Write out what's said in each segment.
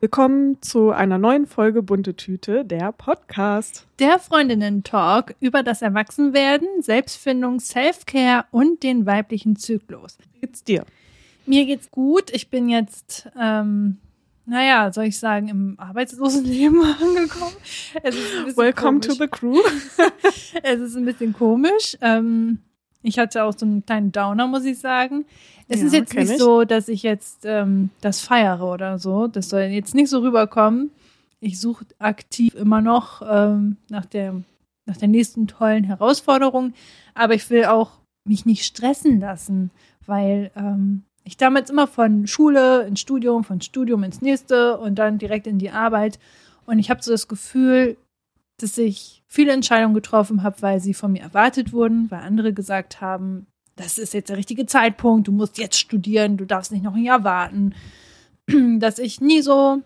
Willkommen zu einer neuen Folge Bunte Tüte, der Podcast. Der Freundinnen-Talk über das Erwachsenwerden, Selbstfindung, Self-Care und den weiblichen Zyklus. Wie geht's dir? Mir geht's gut. Ich bin jetzt, ähm, naja, soll ich sagen, im Arbeitslosenleben angekommen. Welcome komisch. to the crew. es ist ein bisschen komisch. Ähm, ich hatte auch so einen kleinen Downer, muss ich sagen. Es ja, ist jetzt nicht ich. so, dass ich jetzt ähm, das feiere oder so. Das soll jetzt nicht so rüberkommen. Ich suche aktiv immer noch ähm, nach, der, nach der nächsten tollen Herausforderung. Aber ich will auch mich nicht stressen lassen, weil ähm, ich damals immer von Schule ins Studium, von Studium ins nächste und dann direkt in die Arbeit. Und ich habe so das Gefühl, dass ich viele Entscheidungen getroffen habe, weil sie von mir erwartet wurden, weil andere gesagt haben, das ist jetzt der richtige Zeitpunkt, du musst jetzt studieren, du darfst nicht noch ein Jahr warten. Dass ich nie so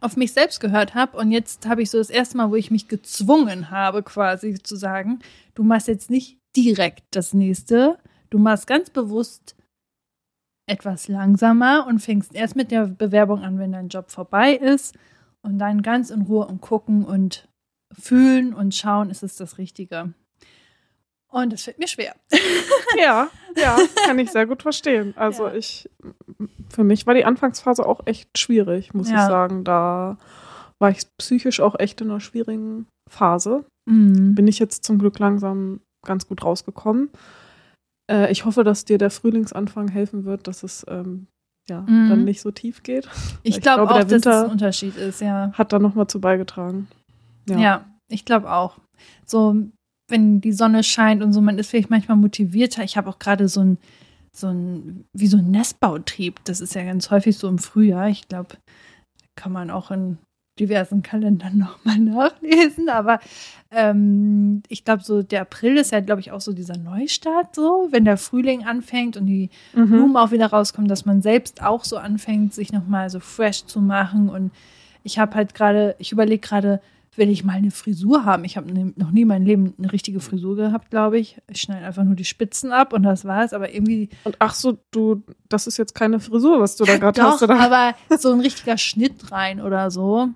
auf mich selbst gehört habe. Und jetzt habe ich so das erste Mal, wo ich mich gezwungen habe, quasi zu sagen, du machst jetzt nicht direkt das nächste, du machst ganz bewusst etwas langsamer und fängst erst mit der Bewerbung an, wenn dein Job vorbei ist und dann ganz in Ruhe und gucken und fühlen und schauen, ist es das Richtige. Und es fällt mir schwer. ja, ja, kann ich sehr gut verstehen. Also ja. ich, für mich war die Anfangsphase auch echt schwierig, muss ja. ich sagen. Da war ich psychisch auch echt in einer schwierigen Phase. Mhm. Bin ich jetzt zum Glück langsam ganz gut rausgekommen. Äh, ich hoffe, dass dir der Frühlingsanfang helfen wird, dass es ähm, ja, mhm. dann nicht so tief geht. Ich, ich glaube auch, Winter dass es ein Unterschied ist, ja. Hat da nochmal zu beigetragen. Ja, ja ich glaube auch. So, wenn die Sonne scheint und so, man ist vielleicht manchmal motivierter. Ich habe auch gerade so ein, so ein, wie so ein Nestbautrieb. Das ist ja ganz häufig so im Frühjahr. Ich glaube, kann man auch in diversen Kalendern nochmal nachlesen. Aber ähm, ich glaube, so der April ist ja, glaube ich, auch so dieser Neustart, so, wenn der Frühling anfängt und die mhm. Blumen auch wieder rauskommen, dass man selbst auch so anfängt, sich nochmal so fresh zu machen. Und ich habe halt gerade, ich überlege gerade, will ich mal eine Frisur haben. Ich habe ne, noch nie in meinem Leben eine richtige Frisur gehabt, glaube ich. Ich schneide einfach nur die Spitzen ab und das war's. Aber irgendwie. Und ach so, du, das ist jetzt keine Frisur, was du da gerade hast, oder? Aber so ein richtiger Schnitt rein oder so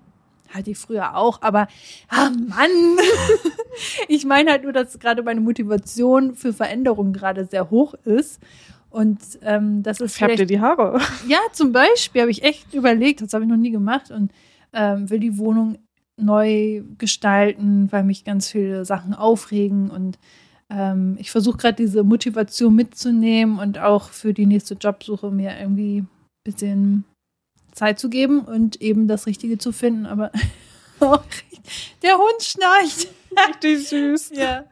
hatte ich früher auch, aber ah Mann, ich meine halt nur, dass gerade meine Motivation für Veränderung gerade sehr hoch ist. Und ähm, das ist Färbt dir die Haare? Ja, zum Beispiel habe ich echt überlegt, das habe ich noch nie gemacht und ähm, will die Wohnung neu gestalten, weil mich ganz viele Sachen aufregen und ähm, ich versuche gerade diese Motivation mitzunehmen und auch für die nächste Jobsuche mir irgendwie ein bisschen Zeit zu geben und eben das Richtige zu finden. Aber der Hund schnarcht. Richtig süß. ja.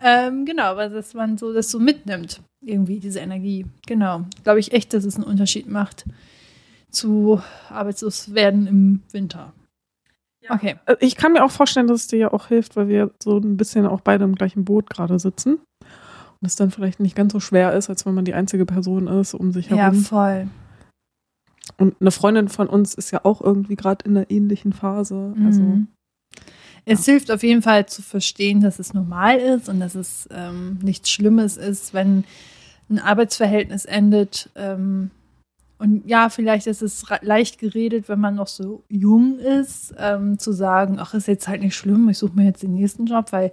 Ähm, genau, aber dass man so das so mitnimmt, irgendwie, diese Energie. Genau. Glaube ich echt, dass es einen Unterschied macht zu arbeitslos werden im Winter. Ja. Okay. Äh, ich kann mir auch vorstellen, dass es dir ja auch hilft, weil wir so ein bisschen auch beide im gleichen Boot gerade sitzen. Und es dann vielleicht nicht ganz so schwer ist, als wenn man die einzige Person ist um sich herum. Ja, voll. Und eine Freundin von uns ist ja auch irgendwie gerade in einer ähnlichen Phase. Also, mhm. Es hilft auf jeden Fall zu verstehen, dass es normal ist und dass es ähm, nichts Schlimmes ist, wenn ein Arbeitsverhältnis endet. Ähm, und ja, vielleicht ist es leicht geredet, wenn man noch so jung ist, ähm, zu sagen, ach, ist jetzt halt nicht schlimm, ich suche mir jetzt den nächsten Job, weil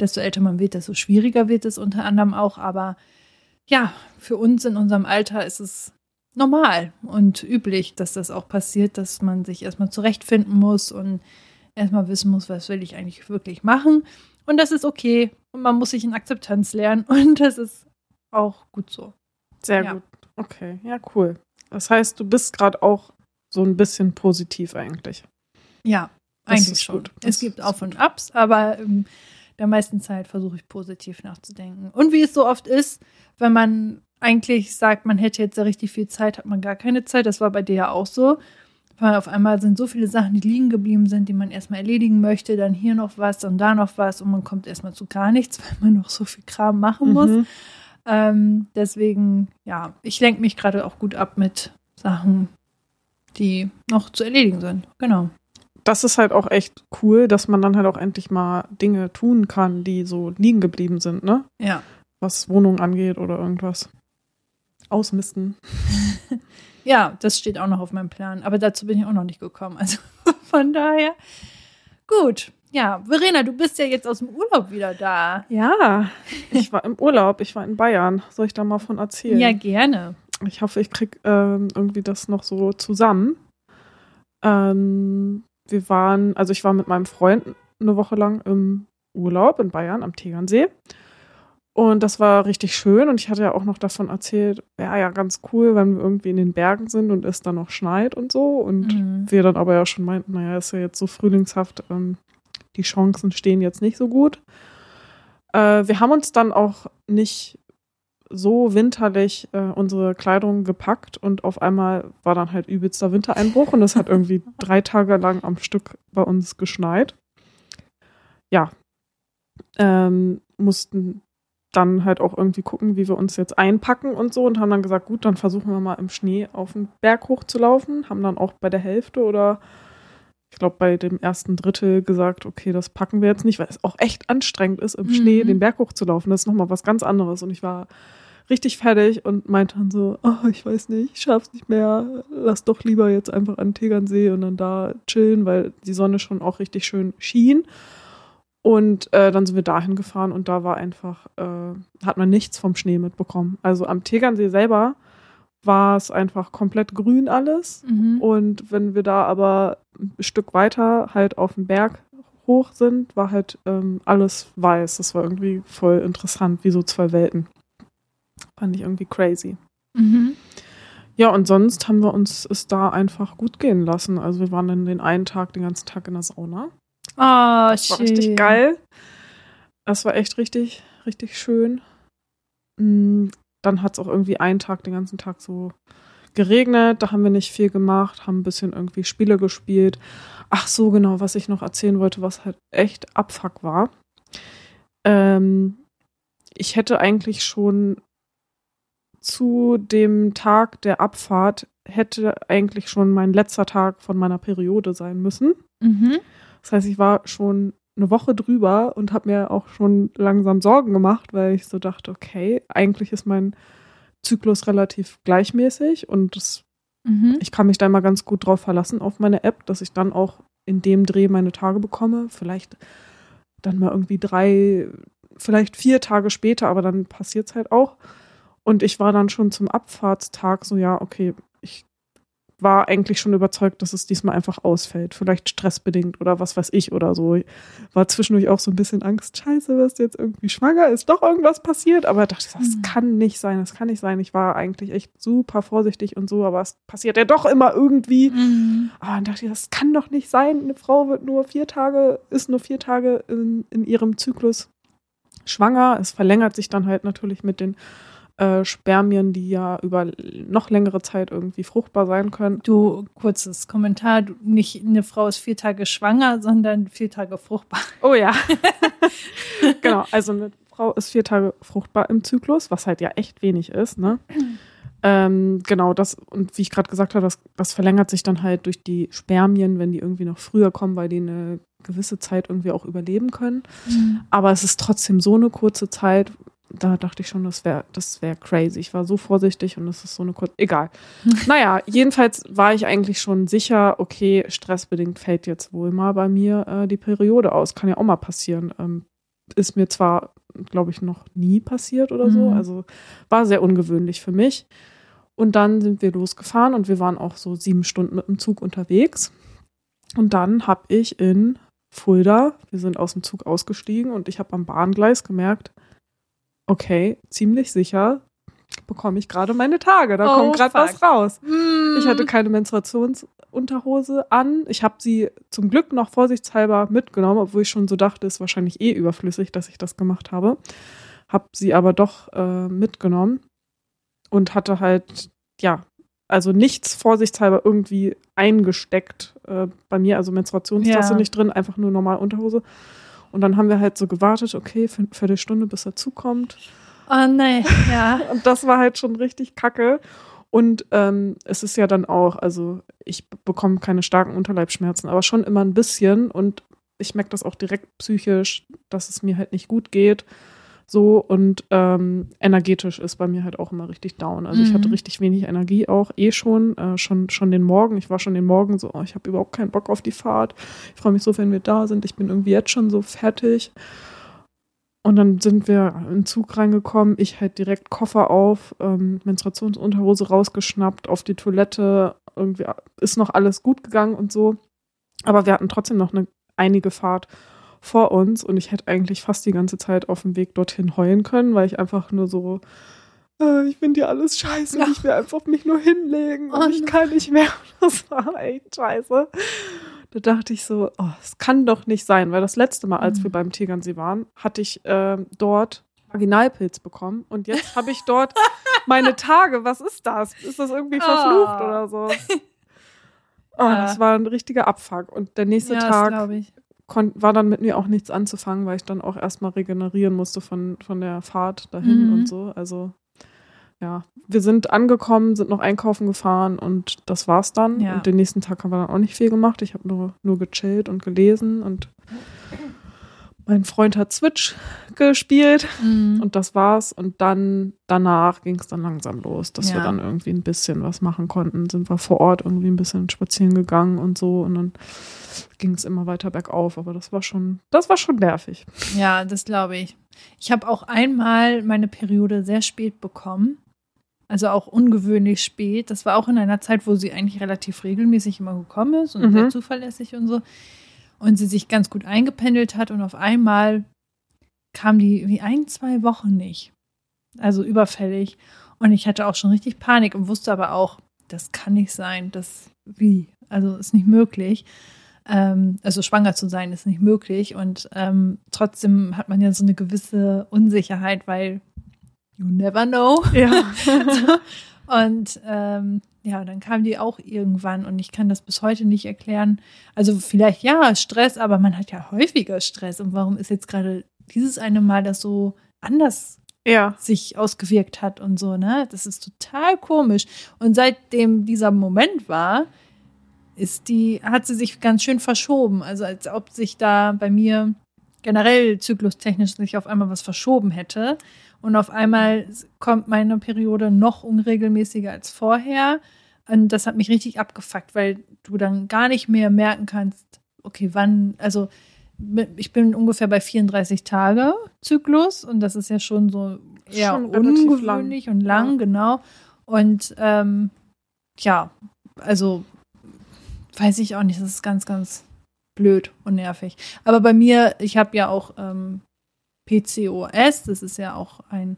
desto älter man wird, desto schwieriger wird es unter anderem auch. Aber ja, für uns in unserem Alter ist es normal und üblich, dass das auch passiert, dass man sich erstmal zurechtfinden muss und erstmal wissen muss, was will ich eigentlich wirklich machen. Und das ist okay. Und man muss sich in Akzeptanz lernen. Und das ist auch gut so. Sehr ja. gut. Okay, ja, cool. Das heißt, du bist gerade auch so ein bisschen positiv eigentlich. Ja, das eigentlich schon. Gut. Es gibt Auf und Abs, aber in der meisten Zeit versuche ich positiv nachzudenken. Und wie es so oft ist, wenn man eigentlich sagt, man hätte jetzt ja richtig viel Zeit, hat man gar keine Zeit. Das war bei dir ja auch so. Weil auf einmal sind so viele Sachen, die liegen geblieben sind, die man erstmal erledigen möchte, dann hier noch was und da noch was und man kommt erstmal zu gar nichts, weil man noch so viel Kram machen muss. Mhm. Ähm, deswegen, ja, ich lenke mich gerade auch gut ab mit Sachen, die noch zu erledigen sind. Genau. Das ist halt auch echt cool, dass man dann halt auch endlich mal Dinge tun kann, die so liegen geblieben sind, ne? Ja. Was Wohnung angeht oder irgendwas ausmisten. Ja, das steht auch noch auf meinem Plan. Aber dazu bin ich auch noch nicht gekommen. Also von daher. Gut. Ja, Verena, du bist ja jetzt aus dem Urlaub wieder da. Ja, ich war im Urlaub. Ich war in Bayern. Soll ich da mal von erzählen? Ja, gerne. Ich hoffe, ich krieg ähm, irgendwie das noch so zusammen. Ähm, wir waren, also ich war mit meinem Freund eine Woche lang im Urlaub in Bayern am Tegernsee. Und das war richtig schön. Und ich hatte ja auch noch davon erzählt, ja, ja, ganz cool, wenn wir irgendwie in den Bergen sind und es dann noch schneit und so. Und mhm. wir dann aber ja schon meinten, naja, ist ja jetzt so frühlingshaft, ähm, die Chancen stehen jetzt nicht so gut. Äh, wir haben uns dann auch nicht so winterlich äh, unsere Kleidung gepackt und auf einmal war dann halt übelster Wintereinbruch und es hat irgendwie drei Tage lang am Stück bei uns geschneit. Ja, ähm, mussten dann halt auch irgendwie gucken, wie wir uns jetzt einpacken und so und haben dann gesagt, gut, dann versuchen wir mal im Schnee auf den Berg hochzulaufen, haben dann auch bei der Hälfte oder ich glaube bei dem ersten Drittel gesagt, okay, das packen wir jetzt nicht, weil es auch echt anstrengend ist, im mhm. Schnee den Berg hochzulaufen. Das ist nochmal was ganz anderes und ich war richtig fertig und meinte dann so, oh, ich weiß nicht, ich schaff's nicht mehr, lass doch lieber jetzt einfach an Tegernsee und dann da chillen, weil die Sonne schon auch richtig schön schien. Und äh, dann sind wir dahin gefahren und da war einfach, äh, hat man nichts vom Schnee mitbekommen. Also am Tegernsee selber war es einfach komplett grün alles. Mhm. Und wenn wir da aber ein Stück weiter halt auf dem Berg hoch sind, war halt ähm, alles weiß. Das war irgendwie voll interessant, wie so zwei Welten. Fand ich irgendwie crazy. Mhm. Ja, und sonst haben wir uns es da einfach gut gehen lassen. Also wir waren dann den einen Tag, den ganzen Tag in der Sauna. Oh, das war richtig geil. Das war echt richtig, richtig schön. Mm, dann hat es auch irgendwie einen Tag, den ganzen Tag so geregnet. Da haben wir nicht viel gemacht, haben ein bisschen irgendwie Spiele gespielt. Ach so, genau, was ich noch erzählen wollte, was halt echt Abfuck war. Ähm, ich hätte eigentlich schon zu dem Tag der Abfahrt hätte eigentlich schon mein letzter Tag von meiner Periode sein müssen. Mhm. Das heißt, ich war schon eine Woche drüber und habe mir auch schon langsam Sorgen gemacht, weil ich so dachte, okay, eigentlich ist mein Zyklus relativ gleichmäßig und das, mhm. ich kann mich da immer ganz gut drauf verlassen auf meine App, dass ich dann auch in dem Dreh meine Tage bekomme. Vielleicht dann mal irgendwie drei, vielleicht vier Tage später, aber dann passiert es halt auch. Und ich war dann schon zum Abfahrtstag so, ja, okay, war eigentlich schon überzeugt, dass es diesmal einfach ausfällt. Vielleicht stressbedingt oder was weiß ich oder so. War zwischendurch auch so ein bisschen Angst, scheiße, wirst du jetzt irgendwie schwanger? Ist doch irgendwas passiert? Aber dachte, das mhm. kann nicht sein, das kann nicht sein. Ich war eigentlich echt super vorsichtig und so, aber es passiert ja doch immer irgendwie. Mhm. Aber dann dachte ich, das kann doch nicht sein. Eine Frau wird nur vier Tage, ist nur vier Tage in, in ihrem Zyklus schwanger. Es verlängert sich dann halt natürlich mit den äh, Spermien, die ja über noch längere Zeit irgendwie fruchtbar sein können. Du, kurzes Kommentar, du, nicht eine Frau ist vier Tage schwanger, sondern vier Tage fruchtbar. Oh ja. genau, also eine Frau ist vier Tage fruchtbar im Zyklus, was halt ja echt wenig ist, ne? Ähm, genau, das, und wie ich gerade gesagt habe, das, das verlängert sich dann halt durch die Spermien, wenn die irgendwie noch früher kommen, weil die eine gewisse Zeit irgendwie auch überleben können. Mhm. Aber es ist trotzdem so eine kurze Zeit, da dachte ich schon, das wäre das wär crazy. Ich war so vorsichtig und es ist so eine kurze. Egal. naja, jedenfalls war ich eigentlich schon sicher, okay, stressbedingt fällt jetzt wohl mal bei mir äh, die Periode aus. Kann ja auch mal passieren. Ähm, ist mir zwar, glaube ich, noch nie passiert oder so. Mhm. Also war sehr ungewöhnlich für mich. Und dann sind wir losgefahren und wir waren auch so sieben Stunden mit dem Zug unterwegs. Und dann habe ich in Fulda, wir sind aus dem Zug ausgestiegen und ich habe am Bahngleis gemerkt, okay, ziemlich sicher bekomme ich gerade meine Tage. Da oh, kommt gerade was raus. Mm. Ich hatte keine Menstruationsunterhose an. Ich habe sie zum Glück noch vorsichtshalber mitgenommen, obwohl ich schon so dachte, ist wahrscheinlich eh überflüssig, dass ich das gemacht habe. Hab sie aber doch äh, mitgenommen und hatte halt, ja, also nichts vorsichtshalber irgendwie eingesteckt äh, bei mir, also Menstruationstasse ja. nicht drin, einfach nur normal Unterhose. Und dann haben wir halt so gewartet, okay, für eine Viertelstunde, bis er zukommt. Oh nee, ja. und das war halt schon richtig kacke. Und ähm, es ist ja dann auch, also ich bekomme keine starken Unterleibschmerzen, aber schon immer ein bisschen. Und ich merke das auch direkt psychisch, dass es mir halt nicht gut geht. So und ähm, energetisch ist bei mir halt auch immer richtig down. Also mhm. ich hatte mhm. richtig wenig Energie auch, eh schon, äh, schon, schon den Morgen. Ich war schon den Morgen so, oh, ich habe überhaupt keinen Bock auf die Fahrt. Ich freue mich so, wenn wir da sind. Ich bin irgendwie jetzt schon so fertig. Und dann sind wir in den Zug reingekommen. Ich halt direkt Koffer auf, ähm, Menstruationsunterhose rausgeschnappt, auf die Toilette. Irgendwie ist noch alles gut gegangen und so. Aber wir hatten trotzdem noch eine einige Fahrt vor uns und ich hätte eigentlich fast die ganze Zeit auf dem Weg dorthin heulen können, weil ich einfach nur so, äh, ich finde dir alles scheiße ja. und ich will einfach mich nur hinlegen und oh, ich kann nicht mehr. Das war echt scheiße. Da dachte ich so, oh, es kann doch nicht sein, weil das letzte Mal, als mhm. wir beim Tegernsee waren, hatte ich äh, dort Vaginalpilz bekommen und jetzt habe ich dort meine Tage. Was ist das? Ist das irgendwie verflucht oh. oder so? Oh, das war ein richtiger Abfuck. Und der nächste ja, Tag war dann mit mir auch nichts anzufangen, weil ich dann auch erstmal regenerieren musste von, von der Fahrt dahin mhm. und so. Also ja, wir sind angekommen, sind noch einkaufen gefahren und das war's dann. Ja. Und den nächsten Tag haben wir dann auch nicht viel gemacht. Ich habe nur, nur gechillt und gelesen und mein Freund hat Switch gespielt mhm. und das war's. Und dann danach ging es dann langsam los, dass ja. wir dann irgendwie ein bisschen was machen konnten. Sind wir vor Ort irgendwie ein bisschen spazieren gegangen und so und dann ging es immer weiter bergauf. Aber das war schon, das war schon nervig. Ja, das glaube ich. Ich habe auch einmal meine Periode sehr spät bekommen. Also auch ungewöhnlich spät. Das war auch in einer Zeit, wo sie eigentlich relativ regelmäßig immer gekommen ist und mhm. sehr zuverlässig und so und sie sich ganz gut eingependelt hat und auf einmal kam die wie ein, zwei Wochen nicht. Also überfällig. Und ich hatte auch schon richtig Panik und wusste aber auch, das kann nicht sein, das wie, also ist nicht möglich. Ähm, also schwanger zu sein ist nicht möglich und ähm, trotzdem hat man ja so eine gewisse Unsicherheit, weil you never know. Ja. und ähm, ja, dann kam die auch irgendwann und ich kann das bis heute nicht erklären. Also vielleicht ja, Stress, aber man hat ja häufiger Stress. Und warum ist jetzt gerade dieses eine Mal das so anders ja. sich ausgewirkt hat und so, ne? Das ist total komisch. Und seitdem dieser Moment war, ist die, hat sie sich ganz schön verschoben. Also als ob sich da bei mir generell zyklustechnisch sich auf einmal was verschoben hätte. Und auf einmal kommt meine Periode noch unregelmäßiger als vorher. Und das hat mich richtig abgefuckt, weil du dann gar nicht mehr merken kannst, okay, wann, also ich bin ungefähr bei 34 Tage Zyklus und das ist ja schon so eher schon ungewöhnlich lang. und lang, ja. genau. Und ähm, ja, also weiß ich auch nicht, das ist ganz, ganz blöd und nervig. Aber bei mir, ich habe ja auch ähm, PCOS, das ist ja auch ein,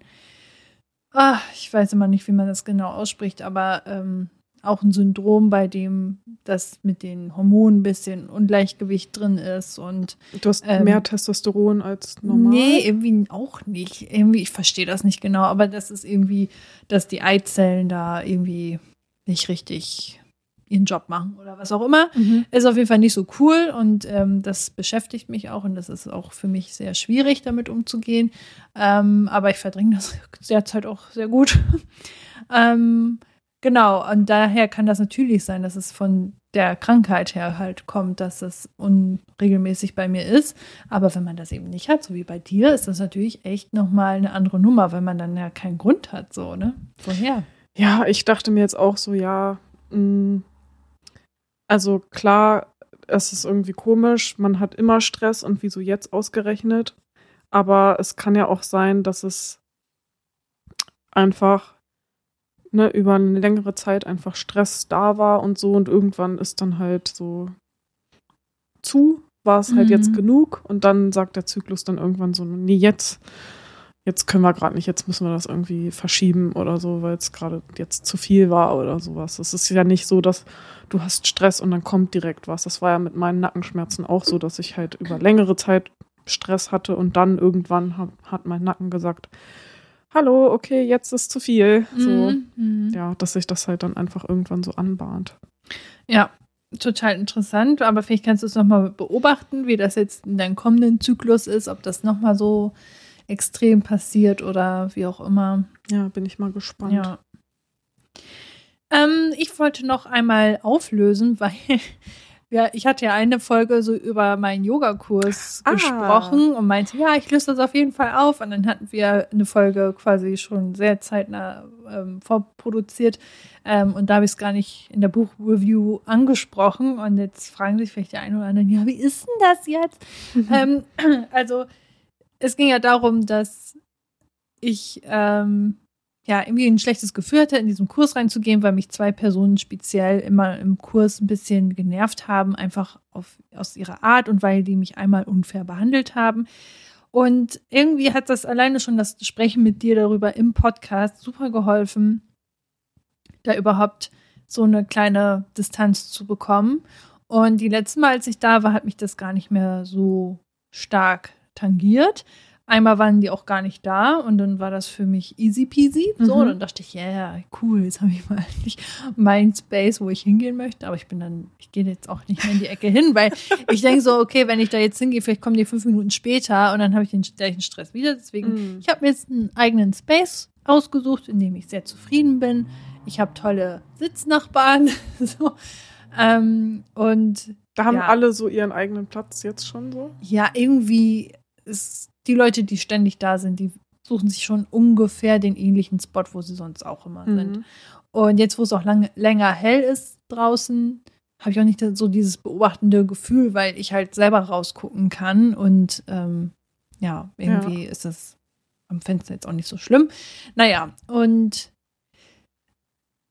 ah, ich weiß immer nicht, wie man das genau ausspricht, aber ähm, auch ein Syndrom, bei dem das mit den Hormonen ein bisschen Ungleichgewicht drin ist und du hast ähm, mehr Testosteron als normal. Nee, irgendwie auch nicht. Irgendwie, ich verstehe das nicht genau, aber das ist irgendwie, dass die Eizellen da irgendwie nicht richtig ihren Job machen oder was auch immer. Mhm. Ist auf jeden Fall nicht so cool und ähm, das beschäftigt mich auch und das ist auch für mich sehr schwierig, damit umzugehen. Ähm, aber ich verdränge das derzeit auch sehr gut. ähm, genau, und daher kann das natürlich sein, dass es von der Krankheit her halt kommt, dass es unregelmäßig bei mir ist. Aber wenn man das eben nicht hat, so wie bei dir, ist das natürlich echt nochmal eine andere Nummer, weil man dann ja keinen Grund hat, so, ne? Woher? Ja, ich dachte mir jetzt auch so, ja, mh, mm, also klar, es ist irgendwie komisch, man hat immer Stress und wieso jetzt ausgerechnet. Aber es kann ja auch sein, dass es einfach ne, über eine längere Zeit einfach Stress da war und so und irgendwann ist dann halt so zu, war es halt mhm. jetzt genug und dann sagt der Zyklus dann irgendwann so, nee, jetzt jetzt können wir gerade nicht, jetzt müssen wir das irgendwie verschieben oder so, weil es gerade jetzt zu viel war oder sowas. Es ist ja nicht so, dass du hast Stress und dann kommt direkt was. Das war ja mit meinen Nackenschmerzen auch so, dass ich halt über längere Zeit Stress hatte und dann irgendwann hat, hat mein Nacken gesagt, hallo, okay, jetzt ist zu viel. So, mhm, mhm. ja, dass sich das halt dann einfach irgendwann so anbahnt. Ja, total interessant, aber vielleicht kannst du es nochmal beobachten, wie das jetzt in deinem kommenden Zyklus ist, ob das nochmal so extrem passiert oder wie auch immer. Ja, bin ich mal gespannt. Ja. Ähm, ich wollte noch einmal auflösen, weil ja, ich hatte ja eine Folge so über meinen Yogakurs ah. gesprochen und meinte, ja, ich löse das auf jeden Fall auf. Und dann hatten wir eine Folge quasi schon sehr zeitnah ähm, vorproduziert. Ähm, und da habe ich es gar nicht in der Buchreview angesprochen. Und jetzt fragen sich vielleicht die einen oder anderen, ja, wie ist denn das jetzt? Mhm. Also, es ging ja darum, dass ich ähm, ja, irgendwie ein schlechtes Gefühl hatte, in diesen Kurs reinzugehen, weil mich zwei Personen speziell immer im Kurs ein bisschen genervt haben, einfach auf, aus ihrer Art und weil die mich einmal unfair behandelt haben. Und irgendwie hat das alleine schon das Sprechen mit dir darüber im Podcast super geholfen, da überhaupt so eine kleine Distanz zu bekommen. Und die letzte Mal, als ich da war, hat mich das gar nicht mehr so stark tangiert. Einmal waren die auch gar nicht da und dann war das für mich easy peasy. So, mhm. dann dachte ich, ja, yeah, cool, jetzt habe ich mal endlich mein Space, wo ich hingehen möchte. Aber ich bin dann, ich gehe jetzt auch nicht mehr in die Ecke hin, weil ich denke so, okay, wenn ich da jetzt hingehe, vielleicht kommen die fünf Minuten später und dann habe ich den gleichen Stress wieder. Deswegen, mhm. ich habe mir jetzt einen eigenen Space ausgesucht, in dem ich sehr zufrieden bin. Ich habe tolle Sitznachbarn. so. Ähm, und da haben ja. alle so ihren eigenen Platz jetzt schon so? Ja, irgendwie ist die Leute, die ständig da sind, die suchen sich schon ungefähr den ähnlichen Spot, wo sie sonst auch immer mhm. sind. Und jetzt, wo es auch lang, länger hell ist draußen, habe ich auch nicht so dieses beobachtende Gefühl, weil ich halt selber rausgucken kann. Und ähm, ja, irgendwie ja. ist das am Fenster jetzt auch nicht so schlimm. Naja, und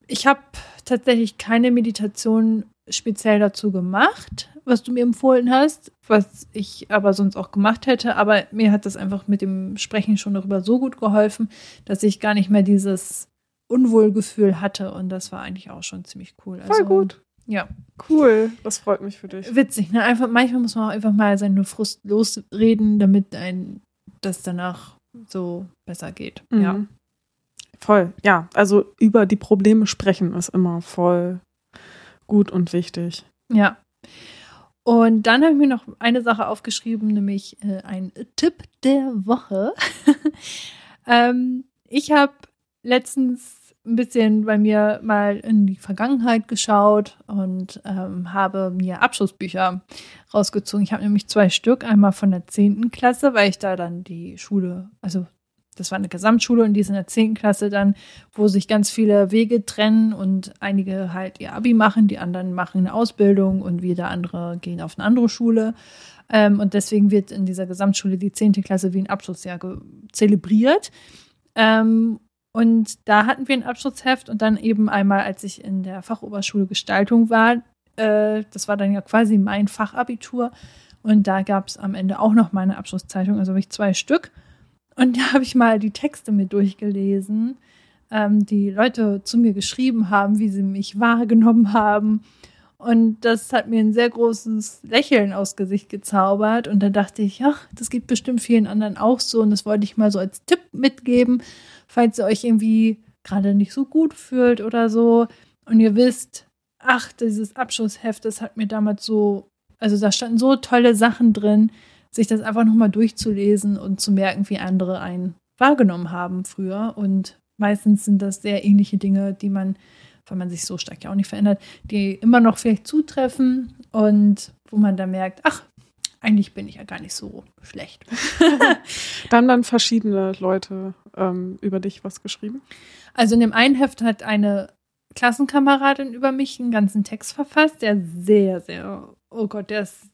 ich habe tatsächlich keine Meditation speziell dazu gemacht, was du mir empfohlen hast, was ich aber sonst auch gemacht hätte. Aber mir hat das einfach mit dem Sprechen schon darüber so gut geholfen, dass ich gar nicht mehr dieses Unwohlgefühl hatte. Und das war eigentlich auch schon ziemlich cool. Voll also, gut. Ja. Cool. Das freut mich für dich. Witzig, ne? Einfach, manchmal muss man auch einfach mal seine Frust losreden, damit ein das danach so besser geht. Mhm. Ja. Voll. Ja. Also über die Probleme sprechen ist immer voll gut und wichtig. Ja. Und dann habe ich mir noch eine Sache aufgeschrieben, nämlich äh, ein Tipp der Woche. ähm, ich habe letztens ein bisschen bei mir mal in die Vergangenheit geschaut und ähm, habe mir Abschlussbücher rausgezogen. Ich habe nämlich zwei Stück, einmal von der 10. Klasse, weil ich da dann die Schule, also das war eine Gesamtschule und die ist in der 10. Klasse dann, wo sich ganz viele Wege trennen und einige halt ihr Abi machen, die anderen machen eine Ausbildung und wieder andere gehen auf eine andere Schule. Ähm, und deswegen wird in dieser Gesamtschule die 10. Klasse wie ein Abschlussjahr zelebriert. Ähm, und da hatten wir ein Abschlussheft und dann eben einmal, als ich in der Fachoberschule Gestaltung war, äh, das war dann ja quasi mein Fachabitur. Und da gab es am Ende auch noch meine Abschlusszeitung, also habe ich zwei Stück. Und da habe ich mal die Texte mit durchgelesen, ähm, die Leute zu mir geschrieben haben, wie sie mich wahrgenommen haben. Und das hat mir ein sehr großes Lächeln aus Gesicht gezaubert. Und da dachte ich, ach, das geht bestimmt vielen anderen auch so. Und das wollte ich mal so als Tipp mitgeben, falls ihr euch irgendwie gerade nicht so gut fühlt oder so. Und ihr wisst, ach, dieses Abschlussheft, das hat mir damals so, also da standen so tolle Sachen drin, sich das einfach nochmal durchzulesen und zu merken, wie andere einen wahrgenommen haben früher. Und meistens sind das sehr ähnliche Dinge, die man, weil man sich so stark ja auch nicht verändert, die immer noch vielleicht zutreffen und wo man dann merkt, ach, eigentlich bin ich ja gar nicht so schlecht. dann dann verschiedene Leute ähm, über dich was geschrieben? Also in dem einen Heft hat eine Klassenkameradin über mich einen ganzen Text verfasst, der sehr, sehr, oh Gott, der ist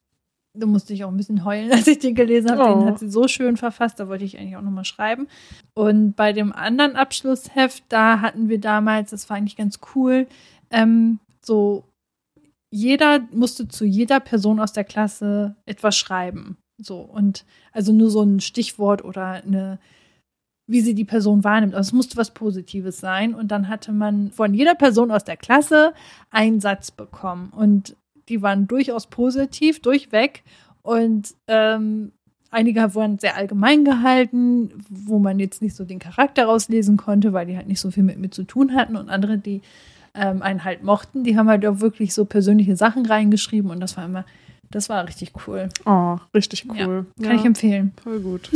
da musste ich auch ein bisschen heulen, als ich den gelesen habe. Oh. Den hat sie so schön verfasst, da wollte ich eigentlich auch nochmal schreiben. Und bei dem anderen Abschlussheft, da hatten wir damals, das war eigentlich ganz cool, ähm, so jeder musste zu jeder Person aus der Klasse etwas schreiben. So, und also nur so ein Stichwort oder eine, wie sie die Person wahrnimmt. Also es musste was Positives sein. Und dann hatte man von jeder Person aus der Klasse einen Satz bekommen. Und die waren durchaus positiv, durchweg. Und ähm, einige wurden sehr allgemein gehalten, wo man jetzt nicht so den Charakter rauslesen konnte, weil die halt nicht so viel mit mir zu tun hatten. Und andere, die ähm, einen halt mochten, die haben halt auch wirklich so persönliche Sachen reingeschrieben. Und das war immer, das war richtig cool. Oh, richtig cool. Ja, kann ja, ich empfehlen. Voll gut.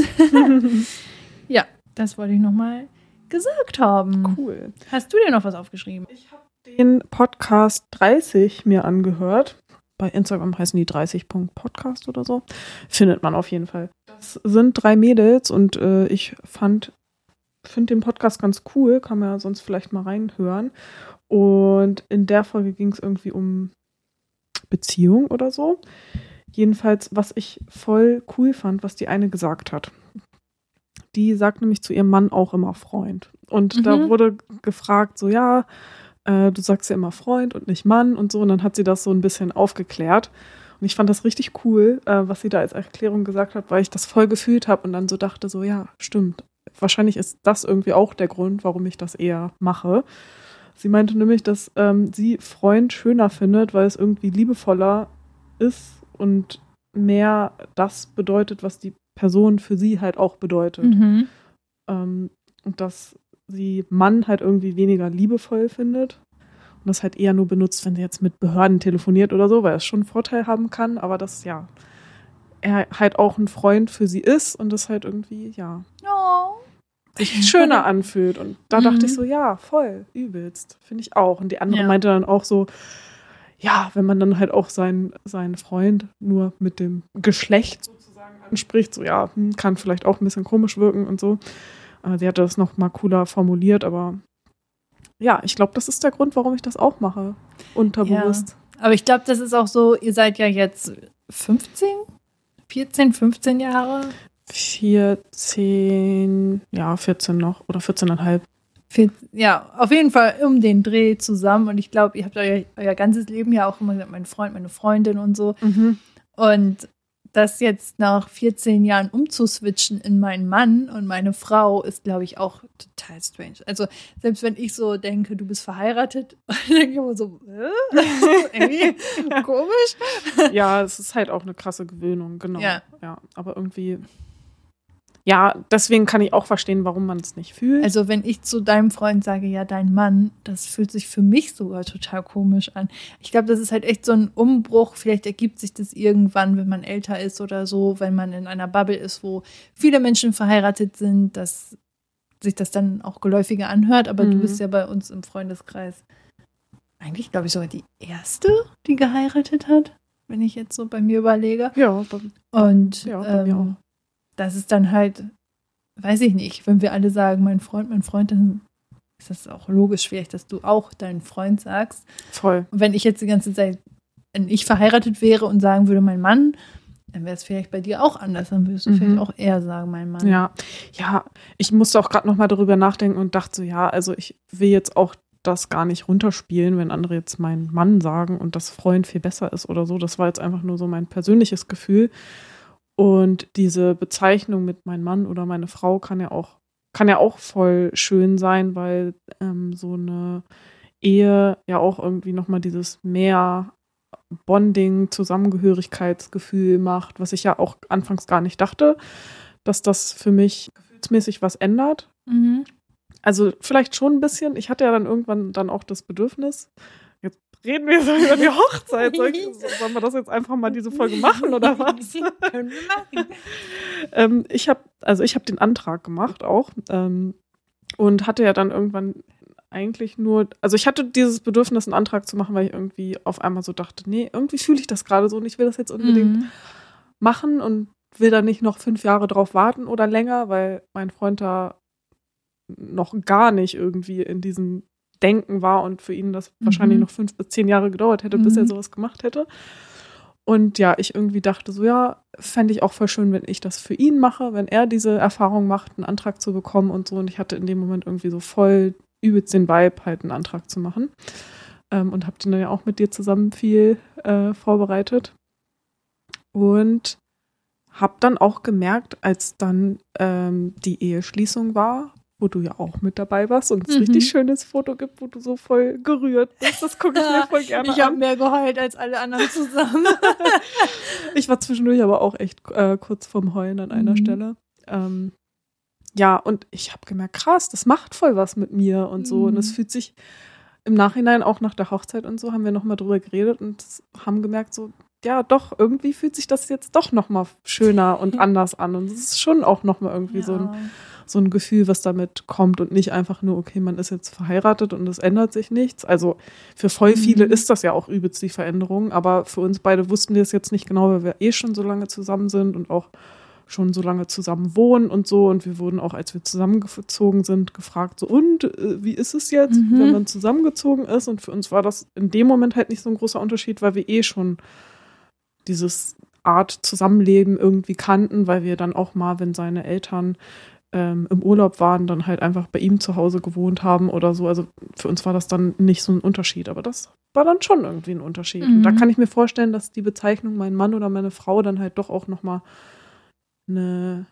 ja, das wollte ich nochmal gesagt haben. Cool. Hast du dir noch was aufgeschrieben? Ich habe den Podcast 30 mir angehört bei Instagram heißen die 30.podcast oder so. Findet man auf jeden Fall. Das sind drei Mädels und äh, ich fand, finde den Podcast ganz cool, kann man ja sonst vielleicht mal reinhören. Und in der Folge ging es irgendwie um Beziehung oder so. Jedenfalls, was ich voll cool fand, was die eine gesagt hat. Die sagt nämlich zu ihrem Mann auch immer Freund. Und mhm. da wurde gefragt, so ja, äh, du sagst ja immer Freund und nicht Mann und so. Und dann hat sie das so ein bisschen aufgeklärt. Und ich fand das richtig cool, äh, was sie da als Erklärung gesagt hat, weil ich das voll gefühlt habe und dann so dachte, so ja, stimmt. Wahrscheinlich ist das irgendwie auch der Grund, warum ich das eher mache. Sie meinte nämlich, dass ähm, sie Freund schöner findet, weil es irgendwie liebevoller ist und mehr das bedeutet, was die Person für sie halt auch bedeutet. Mhm. Ähm, und dass sie Mann halt irgendwie weniger liebevoll findet und das halt eher nur benutzt, wenn sie jetzt mit Behörden telefoniert oder so, weil es schon einen Vorteil haben kann, aber dass ja er halt auch ein Freund für sie ist und das halt irgendwie, ja, oh. sich schöner anfühlt. Und da mhm. dachte ich so, ja, voll, übelst, finde ich auch. Und die andere ja. meinte dann auch so, ja, wenn man dann halt auch seinen, seinen Freund nur mit dem Geschlecht sozusagen anspricht, so ja, hm, kann vielleicht auch ein bisschen komisch wirken und so. Äh, sie hatte das noch mal cooler formuliert, aber ja, ich glaube, das ist der Grund, warum ich das auch mache. Unterbewusst. Ja. Aber ich glaube, das ist auch so, ihr seid ja jetzt 15, 14, 15 Jahre. 14, ja, 14 noch oder 14,5. Ja, auf jeden Fall um den Dreh zusammen. Und ich glaube, ihr habt euer, euer ganzes Leben ja auch immer gesagt, mein Freund, meine Freundin und so. Mhm. Und das jetzt nach 14 Jahren umzuswitchen in meinen Mann und meine Frau ist, glaube ich, auch total strange. Also selbst wenn ich so denke, du bist verheiratet, denke ich immer so, äh? irgendwie komisch. Ja, es ist halt auch eine krasse Gewöhnung, genau. Ja. ja aber irgendwie ja, deswegen kann ich auch verstehen, warum man es nicht fühlt. Also wenn ich zu deinem Freund sage, ja, dein Mann, das fühlt sich für mich sogar total komisch an. Ich glaube, das ist halt echt so ein Umbruch. Vielleicht ergibt sich das irgendwann, wenn man älter ist oder so, wenn man in einer Bubble ist, wo viele Menschen verheiratet sind, dass sich das dann auch geläufiger anhört. Aber mhm. du bist ja bei uns im Freundeskreis eigentlich, glaube ich, sogar die erste, die geheiratet hat, wenn ich jetzt so bei mir überlege. Ja, bei, und ja, bei ähm, mir auch das ist dann halt, weiß ich nicht, wenn wir alle sagen, mein Freund, mein Freund, dann ist das auch logisch vielleicht, dass du auch deinen Freund sagst. Voll. Und wenn ich jetzt die ganze Zeit, wenn ich verheiratet wäre und sagen würde, mein Mann, dann wäre es vielleicht bei dir auch anders. Dann würdest du mhm. vielleicht auch eher sagen, mein Mann. Ja, ja, ich musste auch gerade nochmal darüber nachdenken und dachte so, ja, also ich will jetzt auch das gar nicht runterspielen, wenn andere jetzt meinen Mann sagen und das Freund viel besser ist oder so. Das war jetzt einfach nur so mein persönliches Gefühl. Und diese Bezeichnung mit mein Mann oder meine Frau kann ja auch, kann ja auch voll schön sein, weil ähm, so eine Ehe ja auch irgendwie nochmal dieses mehr Bonding, Zusammengehörigkeitsgefühl macht, was ich ja auch anfangs gar nicht dachte, dass das für mich gefühlsmäßig was ändert. Mhm. Also vielleicht schon ein bisschen. Ich hatte ja dann irgendwann dann auch das Bedürfnis, reden wir so über die Hochzeit. Soll ich, sollen wir das jetzt einfach mal diese Folge machen oder was? Können wir machen. ähm, ich habe, also ich habe den Antrag gemacht auch ähm, und hatte ja dann irgendwann eigentlich nur, also ich hatte dieses Bedürfnis, einen Antrag zu machen, weil ich irgendwie auf einmal so dachte, nee, irgendwie fühle ich das gerade so und ich will das jetzt unbedingt mhm. machen und will da nicht noch fünf Jahre drauf warten oder länger, weil mein Freund da noch gar nicht irgendwie in diesem Denken war und für ihn das mhm. wahrscheinlich noch fünf bis zehn Jahre gedauert hätte, bis er mhm. sowas gemacht hätte. Und ja, ich irgendwie dachte so, ja, fände ich auch voll schön, wenn ich das für ihn mache, wenn er diese Erfahrung macht, einen Antrag zu bekommen und so. Und ich hatte in dem Moment irgendwie so voll übelst den Vibe, halt einen Antrag zu machen. Ähm, und habe den dann ja auch mit dir zusammen viel äh, vorbereitet. Und habe dann auch gemerkt, als dann ähm, die Eheschließung war wo du ja auch mit dabei warst und es mhm. richtig schönes Foto gibt, wo du so voll gerührt bist. Das gucke ich mir voll gerne ich an. Ich habe mehr geheult als alle anderen zusammen. ich war zwischendurch aber auch echt äh, kurz vorm Heulen an einer mhm. Stelle. Ähm, ja, und ich habe gemerkt, krass, das macht voll was mit mir und so. Mhm. Und es fühlt sich im Nachhinein, auch nach der Hochzeit und so, haben wir nochmal drüber geredet und haben gemerkt, so, ja, doch, irgendwie fühlt sich das jetzt doch nochmal schöner und anders an. Und es ist schon auch nochmal irgendwie ja. so, ein, so ein Gefühl, was damit kommt und nicht einfach nur, okay, man ist jetzt verheiratet und es ändert sich nichts. Also für voll viele mhm. ist das ja auch übelst die Veränderung, aber für uns beide wussten wir es jetzt nicht genau, weil wir eh schon so lange zusammen sind und auch schon so lange zusammen wohnen und so. Und wir wurden auch, als wir zusammengezogen sind, gefragt, so, und äh, wie ist es jetzt, mhm. wenn man zusammengezogen ist? Und für uns war das in dem Moment halt nicht so ein großer Unterschied, weil wir eh schon dieses Art Zusammenleben irgendwie kannten, weil wir dann auch mal, wenn seine Eltern ähm, im Urlaub waren, dann halt einfach bei ihm zu Hause gewohnt haben oder so. Also für uns war das dann nicht so ein Unterschied, aber das war dann schon irgendwie ein Unterschied. Mhm. Und da mhm. kann ich mir vorstellen, dass die Bezeichnung mein Mann oder meine Frau dann halt doch auch nochmal eine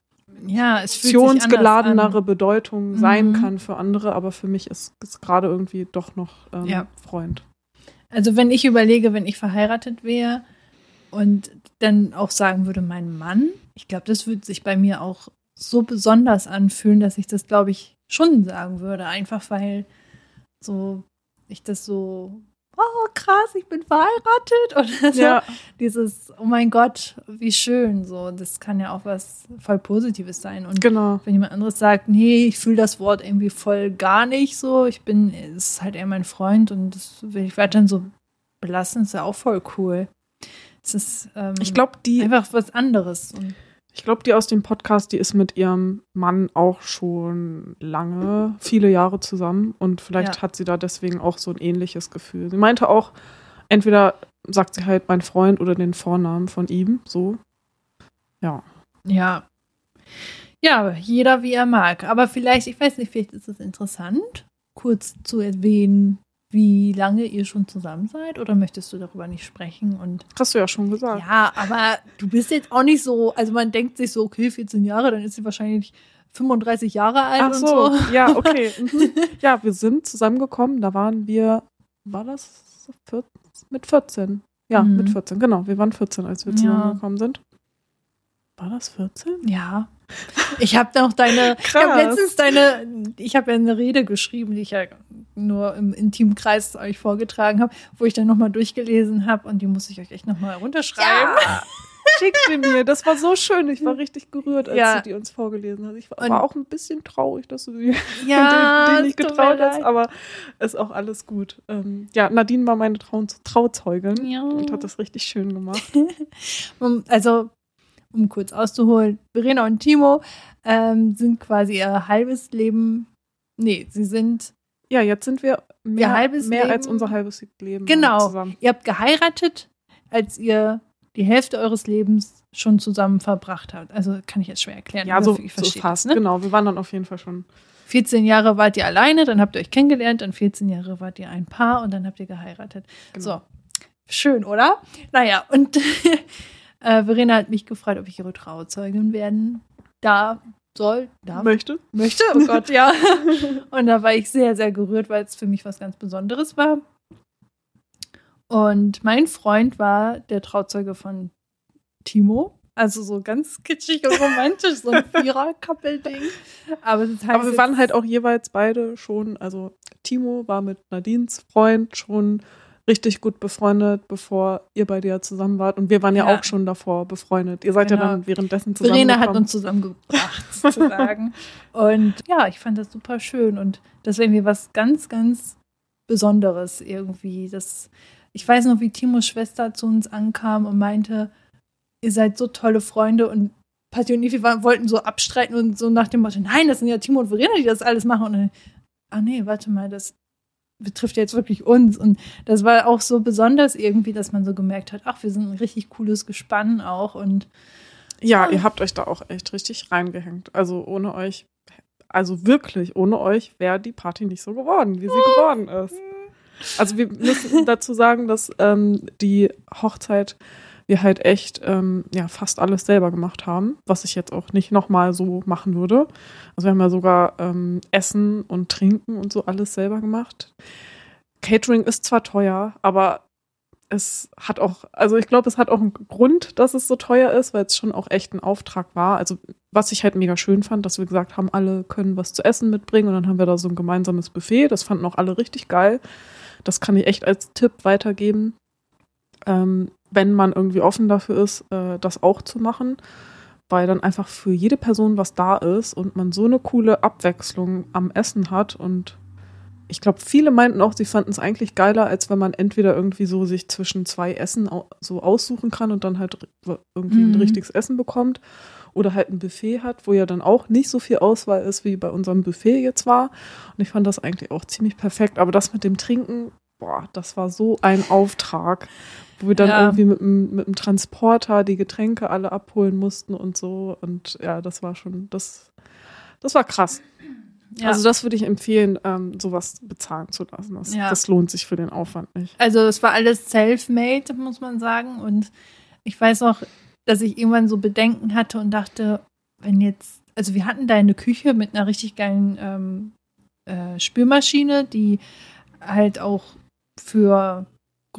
ja, emotionsgeladenere Bedeutung sein mhm. kann für andere, aber für mich ist es gerade irgendwie doch noch ähm, ja. Freund. Also wenn ich überlege, wenn ich verheiratet wäre, und dann auch sagen würde, mein Mann, ich glaube, das würde sich bei mir auch so besonders anfühlen, dass ich das, glaube ich, schon sagen würde. Einfach weil so ich das so, oh krass, ich bin verheiratet oder so. Ja. Dieses, oh mein Gott, wie schön. So, das kann ja auch was voll Positives sein. Und genau. wenn jemand anderes sagt, nee, ich fühle das Wort irgendwie voll gar nicht so, ich bin, es ist halt eher mein Freund und das will ich weiterhin so belassen, ist ja auch voll cool. Es ist ähm, ich glaube, die einfach was anderes. Und ich glaube, die aus dem Podcast, die ist mit ihrem Mann auch schon lange, viele Jahre zusammen und vielleicht ja. hat sie da deswegen auch so ein ähnliches Gefühl. Sie meinte auch, entweder sagt sie halt mein Freund oder den Vornamen von ihm, so. Ja. Ja. Ja, jeder wie er mag. Aber vielleicht, ich weiß nicht, vielleicht ist es interessant, kurz zu erwähnen, wie lange ihr schon zusammen seid oder möchtest du darüber nicht sprechen? Und Hast du ja schon gesagt. Ja, aber du bist jetzt auch nicht so, also man denkt sich so, okay, 14 Jahre, dann ist sie wahrscheinlich 35 Jahre alt Ach so, und so. ja, okay. Mhm. Ja, wir sind zusammengekommen, da waren wir, war das 14, mit 14? Ja, mhm. mit 14, genau. Wir waren 14, als wir zusammengekommen ja. sind. War das 14? Ja. Ich habe noch deine, Krass. ich habe letztens deine, ich habe ja eine Rede geschrieben, die ich ja nur im intimen Kreis euch vorgetragen habe, wo ich dann nochmal durchgelesen habe und die muss ich euch echt nochmal runterschreiben. Ja. Schickt sie mir. Das war so schön. Ich war richtig gerührt, als ja. sie die uns vorgelesen hat. Ich war, war, auch ein bisschen traurig, dass du sie ja, den nicht getraut hast, aber ist auch alles gut. Ähm, ja, Nadine war meine Trau Trauzeugin ja. und hat das richtig schön gemacht. also um kurz auszuholen, Verena und Timo ähm, sind quasi ihr halbes Leben, nee, sie sind ja, jetzt sind wir mehr, halbes mehr Leben, als unser halbes Leben genau. zusammen. Ihr habt geheiratet, als ihr die Hälfte eures Lebens schon zusammen verbracht habt. Also kann ich jetzt schwer erklären. Ja, so, so fast. Ne? Genau, wir waren dann auf jeden Fall schon. 14 Jahre wart ihr alleine, dann habt ihr euch kennengelernt, dann 14 Jahre wart ihr ein Paar und dann habt ihr geheiratet. Genau. So, schön, oder? Naja, und Äh, Verena hat mich gefragt, ob ich ihre Trauzeugin werden darf, soll, darf. Möchte. Möchte, oh Gott, ja. Und da war ich sehr, sehr gerührt, weil es für mich was ganz Besonderes war. Und mein Freund war der Trauzeuge von Timo. Also so ganz kitschig und romantisch, so ein Vierer-Couple-Ding. Aber, Aber wir waren halt auch jeweils beide schon, also Timo war mit Nadines Freund schon richtig gut befreundet, bevor ihr bei dir zusammen wart. Und wir waren ja, ja auch schon davor befreundet. Ihr seid genau. ja dann währenddessen zusammen. Verena hat uns zusammengebracht, sozusagen. und ja, ich fand das super schön. Und das war irgendwie was ganz, ganz Besonderes irgendwie. Das, ich weiß noch, wie Timos Schwester zu uns ankam und meinte, ihr seid so tolle Freunde und Patti und Ivi wollten so abstreiten und so nach dem Motto, nein, das sind ja Timo und Verena, die das alles machen. Und dann, ah nee, warte mal, das betrifft jetzt wirklich uns. Und das war auch so besonders irgendwie, dass man so gemerkt hat, ach, wir sind ein richtig cooles Gespann auch. Und ja, ja. ihr habt euch da auch echt richtig reingehängt. Also ohne euch, also wirklich, ohne euch wäre die Party nicht so geworden, wie sie geworden ist. Also wir müssen dazu sagen, dass ähm, die Hochzeit wir halt echt ähm, ja fast alles selber gemacht haben, was ich jetzt auch nicht nochmal so machen würde. Also wir haben ja sogar ähm, Essen und Trinken und so alles selber gemacht. Catering ist zwar teuer, aber es hat auch, also ich glaube, es hat auch einen Grund, dass es so teuer ist, weil es schon auch echt ein Auftrag war. Also was ich halt mega schön fand, dass wir gesagt haben, alle können was zu essen mitbringen und dann haben wir da so ein gemeinsames Buffet. Das fanden auch alle richtig geil. Das kann ich echt als Tipp weitergeben. Ähm, wenn man irgendwie offen dafür ist, äh, das auch zu machen, weil dann einfach für jede Person was da ist und man so eine coole Abwechslung am Essen hat und ich glaube, viele meinten auch, sie fanden es eigentlich geiler, als wenn man entweder irgendwie so sich zwischen zwei Essen so aussuchen kann und dann halt irgendwie mhm. ein richtiges Essen bekommt oder halt ein Buffet hat, wo ja dann auch nicht so viel Auswahl ist, wie bei unserem Buffet jetzt war. Und ich fand das eigentlich auch ziemlich perfekt. Aber das mit dem Trinken, boah, das war so ein Auftrag, wo wir dann ja. irgendwie mit, mit dem Transporter die Getränke alle abholen mussten und so. Und ja, das war schon, das, das war krass. Ja. Also das würde ich empfehlen, ähm, sowas bezahlen zu lassen. Das, ja. das lohnt sich für den Aufwand nicht. Also es war alles self-made, muss man sagen. Und ich weiß auch, dass ich irgendwann so Bedenken hatte und dachte, wenn jetzt, also wir hatten da eine Küche mit einer richtig geilen ähm, äh, Spülmaschine, die halt auch für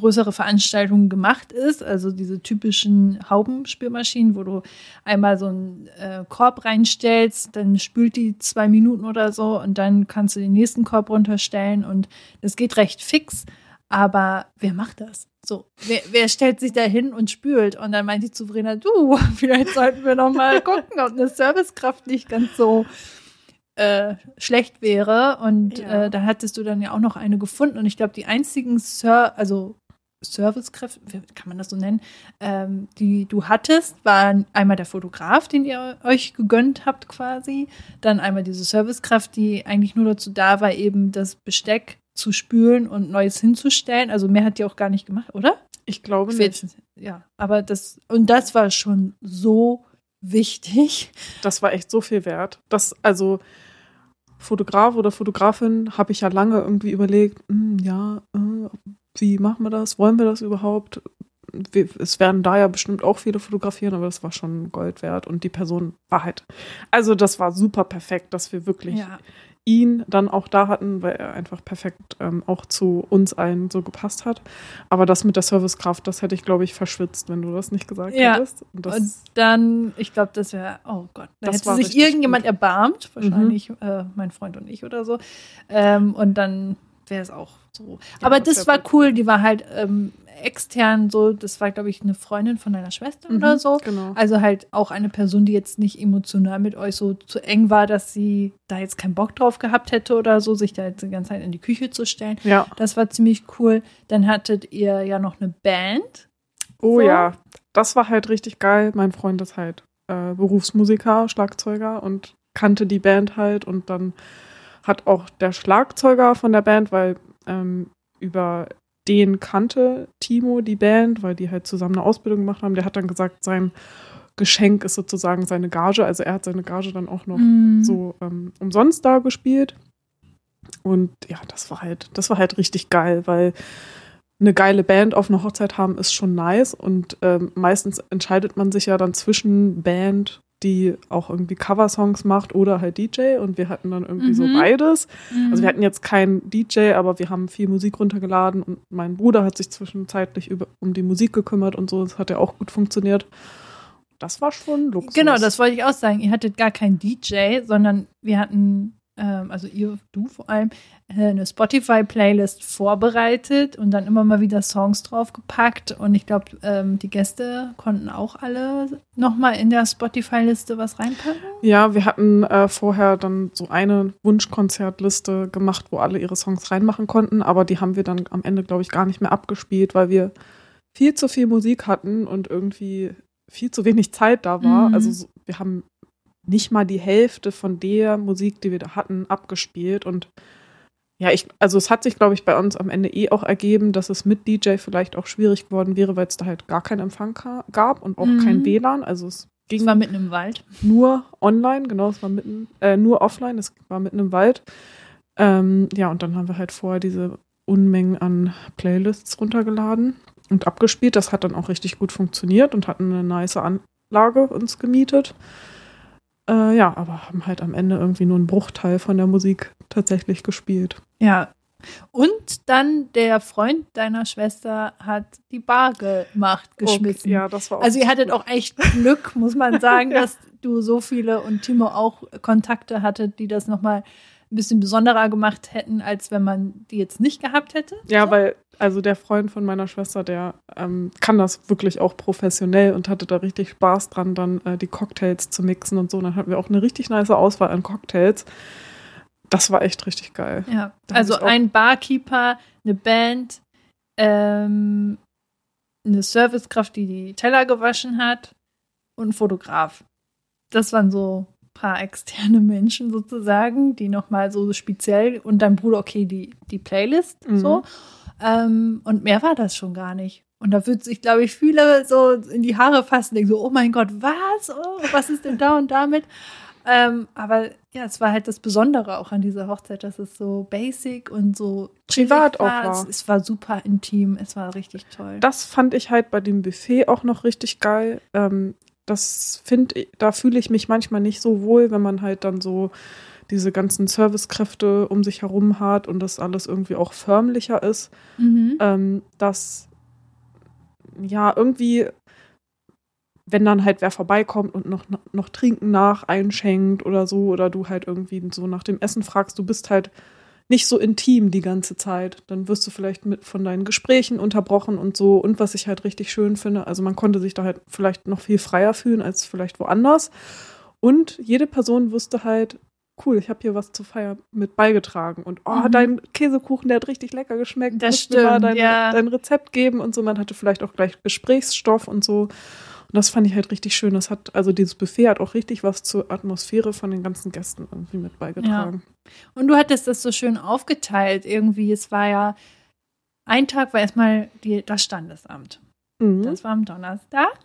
größere Veranstaltungen gemacht ist, also diese typischen Haubenspülmaschinen, wo du einmal so einen äh, Korb reinstellst, dann spült die zwei Minuten oder so und dann kannst du den nächsten Korb runterstellen und das geht recht fix. Aber wer macht das? So, wer, wer stellt sich da hin und spült? Und dann meinte die zu Verena, du, vielleicht sollten wir noch mal gucken, ob eine Servicekraft nicht ganz so äh, schlecht wäre. Und ja. äh, da hattest du dann ja auch noch eine gefunden. Und ich glaube, die einzigen Ser also Servicekräfte, kann man das so nennen, ähm, die du hattest, waren einmal der Fotograf, den ihr euch gegönnt habt quasi, dann einmal diese Servicekraft, die eigentlich nur dazu da war, eben das Besteck zu spülen und Neues hinzustellen. Also mehr hat die auch gar nicht gemacht, oder? Ich glaube nicht. Ja, aber das, und das war schon so wichtig. Das war echt so viel wert. Das, also, Fotograf oder Fotografin habe ich ja lange irgendwie überlegt, mh, hm, ja, äh, wie machen wir das? Wollen wir das überhaupt? Es werden da ja bestimmt auch viele fotografieren, aber das war schon Gold wert und die Person war halt. Also das war super perfekt, dass wir wirklich ja. ihn dann auch da hatten, weil er einfach perfekt ähm, auch zu uns allen so gepasst hat. Aber das mit der Servicekraft, das hätte ich, glaube ich, verschwitzt, wenn du das nicht gesagt ja. hättest. Und, und dann, ich glaube, das wäre, oh Gott, da hätte sich irgendjemand gut. erbarmt, wahrscheinlich mhm. äh, mein Freund und ich oder so. Ähm, und dann wäre es auch so. Ja, Aber das, war gut. cool, die war halt ähm, extern so, das war, glaube ich, eine Freundin von deiner Schwester mhm, oder so. Genau. Also halt auch eine Person, die jetzt nicht emotional mit euch so zu eng war, dass sie da jetzt keinen Bock drauf gehabt hätte oder so, sich da jetzt die ganze Zeit in die Küche zu stellen. Ja. Das war ziemlich cool. Dann hattet ihr ja noch eine Band. Oh so. ja, das war halt richtig geil. Mein Freund ist halt äh, Berufsmusiker, Schlagzeuger und kannte die Band halt und dann hat auch der Schlagzeuger von der Band, weil ähm, über den kannte Timo die Band, weil die halt zusammen eine Ausbildung gemacht haben. Der hat dann gesagt, sein Geschenk ist sozusagen seine Gage. Also er hat seine Gage dann auch noch mhm. so ähm, umsonst da gespielt. Und ja, das war halt, das war halt richtig geil, weil eine geile Band auf einer Hochzeit haben ist schon nice und ähm, meistens entscheidet man sich ja dann zwischen Band die auch irgendwie Coversongs macht oder halt DJ und wir hatten dann irgendwie mhm. so beides. Mhm. Also wir hatten jetzt keinen DJ, aber wir haben viel Musik runtergeladen und mein Bruder hat sich zwischenzeitlich über, um die Musik gekümmert und so. Das hat ja auch gut funktioniert. Das war schon Luxus. Genau, das wollte ich auch sagen. Ihr hattet gar keinen DJ, sondern wir hatten also ihr, du vor allem, äh, eine Spotify-Playlist vorbereitet und dann immer mal wieder Songs draufgepackt. Und ich glaube, ähm, die Gäste konnten auch alle nochmal in der Spotify-Liste was reinpacken. Ja, wir hatten äh, vorher dann so eine Wunschkonzertliste gemacht, wo alle ihre Songs reinmachen konnten, aber die haben wir dann am Ende, glaube ich, gar nicht mehr abgespielt, weil wir viel zu viel Musik hatten und irgendwie viel zu wenig Zeit da war. Mhm. Also wir haben nicht mal die Hälfte von der Musik, die wir da hatten, abgespielt. Und ja, ich, also es hat sich, glaube ich, bei uns am Ende eh auch ergeben, dass es mit DJ vielleicht auch schwierig geworden wäre, weil es da halt gar keinen Empfang gab und auch mhm. kein WLAN. Also es ging. Es war mitten im Wald. Nur online, genau, es war mitten, äh, nur offline, es war mitten im Wald. Ähm, ja, und dann haben wir halt vorher diese Unmengen an Playlists runtergeladen und abgespielt. Das hat dann auch richtig gut funktioniert und hatten eine nice Anlage uns gemietet. Äh, ja, aber haben halt am Ende irgendwie nur einen Bruchteil von der Musik tatsächlich gespielt. Ja. Und dann der Freund deiner Schwester hat die Bar gemacht, geschmissen. Okay, ja, das war auch Also ihr hattet auch echt Glück, muss man sagen, ja. dass du so viele und Timo auch Kontakte hattet, die das nochmal ein bisschen besonderer gemacht hätten, als wenn man die jetzt nicht gehabt hätte. Ja, so. weil, also der Freund von meiner Schwester, der ähm, kann das wirklich auch professionell und hatte da richtig Spaß dran, dann äh, die Cocktails zu mixen und so. Und dann hatten wir auch eine richtig nice Auswahl an Cocktails. Das war echt richtig geil. Ja, da also ein Barkeeper, eine Band, ähm, eine Servicekraft, die die Teller gewaschen hat und ein Fotograf. Das waren so paar externe Menschen sozusagen, die nochmal so speziell und dein Bruder, okay, die, die Playlist mhm. so. Ähm, und mehr war das schon gar nicht. Und da würde sich, glaube ich, viele so in die Haare fassen, denken so, oh mein Gott, was? Oh, was ist denn da und damit? Ähm, aber ja, es war halt das Besondere auch an dieser Hochzeit, dass es so basic und so privat auch war. Es, es, war super intim, es war richtig toll. Das fand ich halt bei dem Buffet auch noch richtig geil. Ähm, das finde da fühle ich mich manchmal nicht so wohl, wenn man halt dann so diese ganzen Servicekräfte um sich herum hat und das alles irgendwie auch förmlicher ist. Mhm. Ähm, dass ja irgendwie wenn dann halt wer vorbeikommt und noch, noch Trinken nach einschenkt oder so, oder du halt irgendwie so nach dem Essen fragst, du bist halt nicht so intim die ganze Zeit. Dann wirst du vielleicht mit von deinen Gesprächen unterbrochen und so. Und was ich halt richtig schön finde, also man konnte sich da halt vielleicht noch viel freier fühlen als vielleicht woanders. Und jede Person wusste halt, cool, ich habe hier was zur Feier mit beigetragen. Und oh, mhm. dein Käsekuchen, der hat richtig lecker geschmeckt. Das stimmt, mal dein, ja. dein Rezept geben und so. Man hatte vielleicht auch gleich Gesprächsstoff und so. Und das fand ich halt richtig schön. Das hat, also dieses Buffet hat auch richtig was zur Atmosphäre von den ganzen Gästen irgendwie mit beigetragen. Ja. Und du hattest das so schön aufgeteilt irgendwie. Es war ja, ein Tag war erstmal die, das Standesamt. Mhm. Das war am Donnerstag.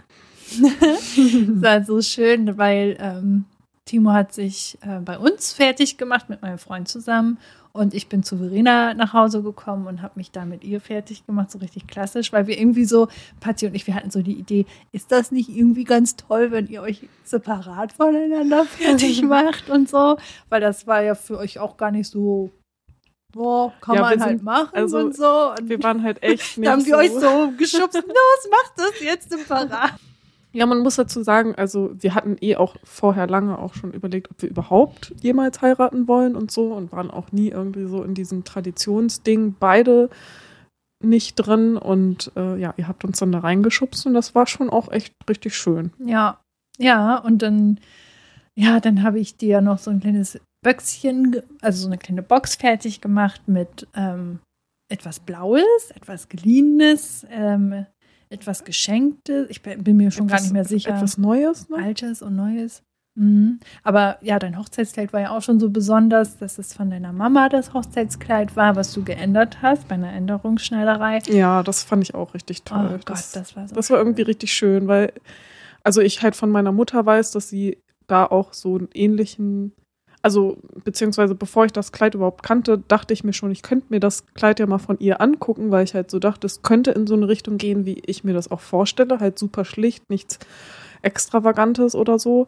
das war so schön, weil ähm, Timo hat sich äh, bei uns fertig gemacht mit meinem Freund zusammen und ich bin zu Verena nach Hause gekommen und habe mich da mit ihr fertig gemacht, so richtig klassisch, weil wir irgendwie so, Patti und ich, wir hatten so die Idee, ist das nicht irgendwie ganz toll, wenn ihr euch separat voneinander fertig macht und so? Weil das war ja für euch auch gar nicht so boah, kann ja, man halt machen also, und so. Und wir waren halt echt nicht Da haben wir so. euch so geschubst, los, macht das jetzt im Parat. Ja, man muss dazu sagen, also wir hatten eh auch vorher lange auch schon überlegt, ob wir überhaupt jemals heiraten wollen und so und waren auch nie irgendwie so in diesem Traditionsding beide nicht drin und äh, ja, ihr habt uns dann da reingeschubst und das war schon auch echt richtig schön. Ja, ja, und dann, ja, dann habe ich dir noch so ein kleines Böckschen, also so eine kleine Box fertig gemacht mit ähm, etwas Blaues, etwas Geliehenes, ähm, etwas Geschenktes. Ich bin mir schon etwas, gar nicht mehr sicher. Etwas Neues? Ne? Altes und Neues. Mhm. Aber ja, dein Hochzeitskleid war ja auch schon so besonders, dass es von deiner Mama das Hochzeitskleid war, was du geändert hast bei einer Änderungsschneiderei. Ja, das fand ich auch richtig toll. Oh Gott, das, das war so Das war irgendwie richtig schön, weil, also ich halt von meiner Mutter weiß, dass sie da auch so einen ähnlichen also beziehungsweise bevor ich das Kleid überhaupt kannte, dachte ich mir schon, ich könnte mir das Kleid ja mal von ihr angucken, weil ich halt so dachte, es könnte in so eine Richtung gehen, wie ich mir das auch vorstelle, halt super schlicht, nichts Extravagantes oder so.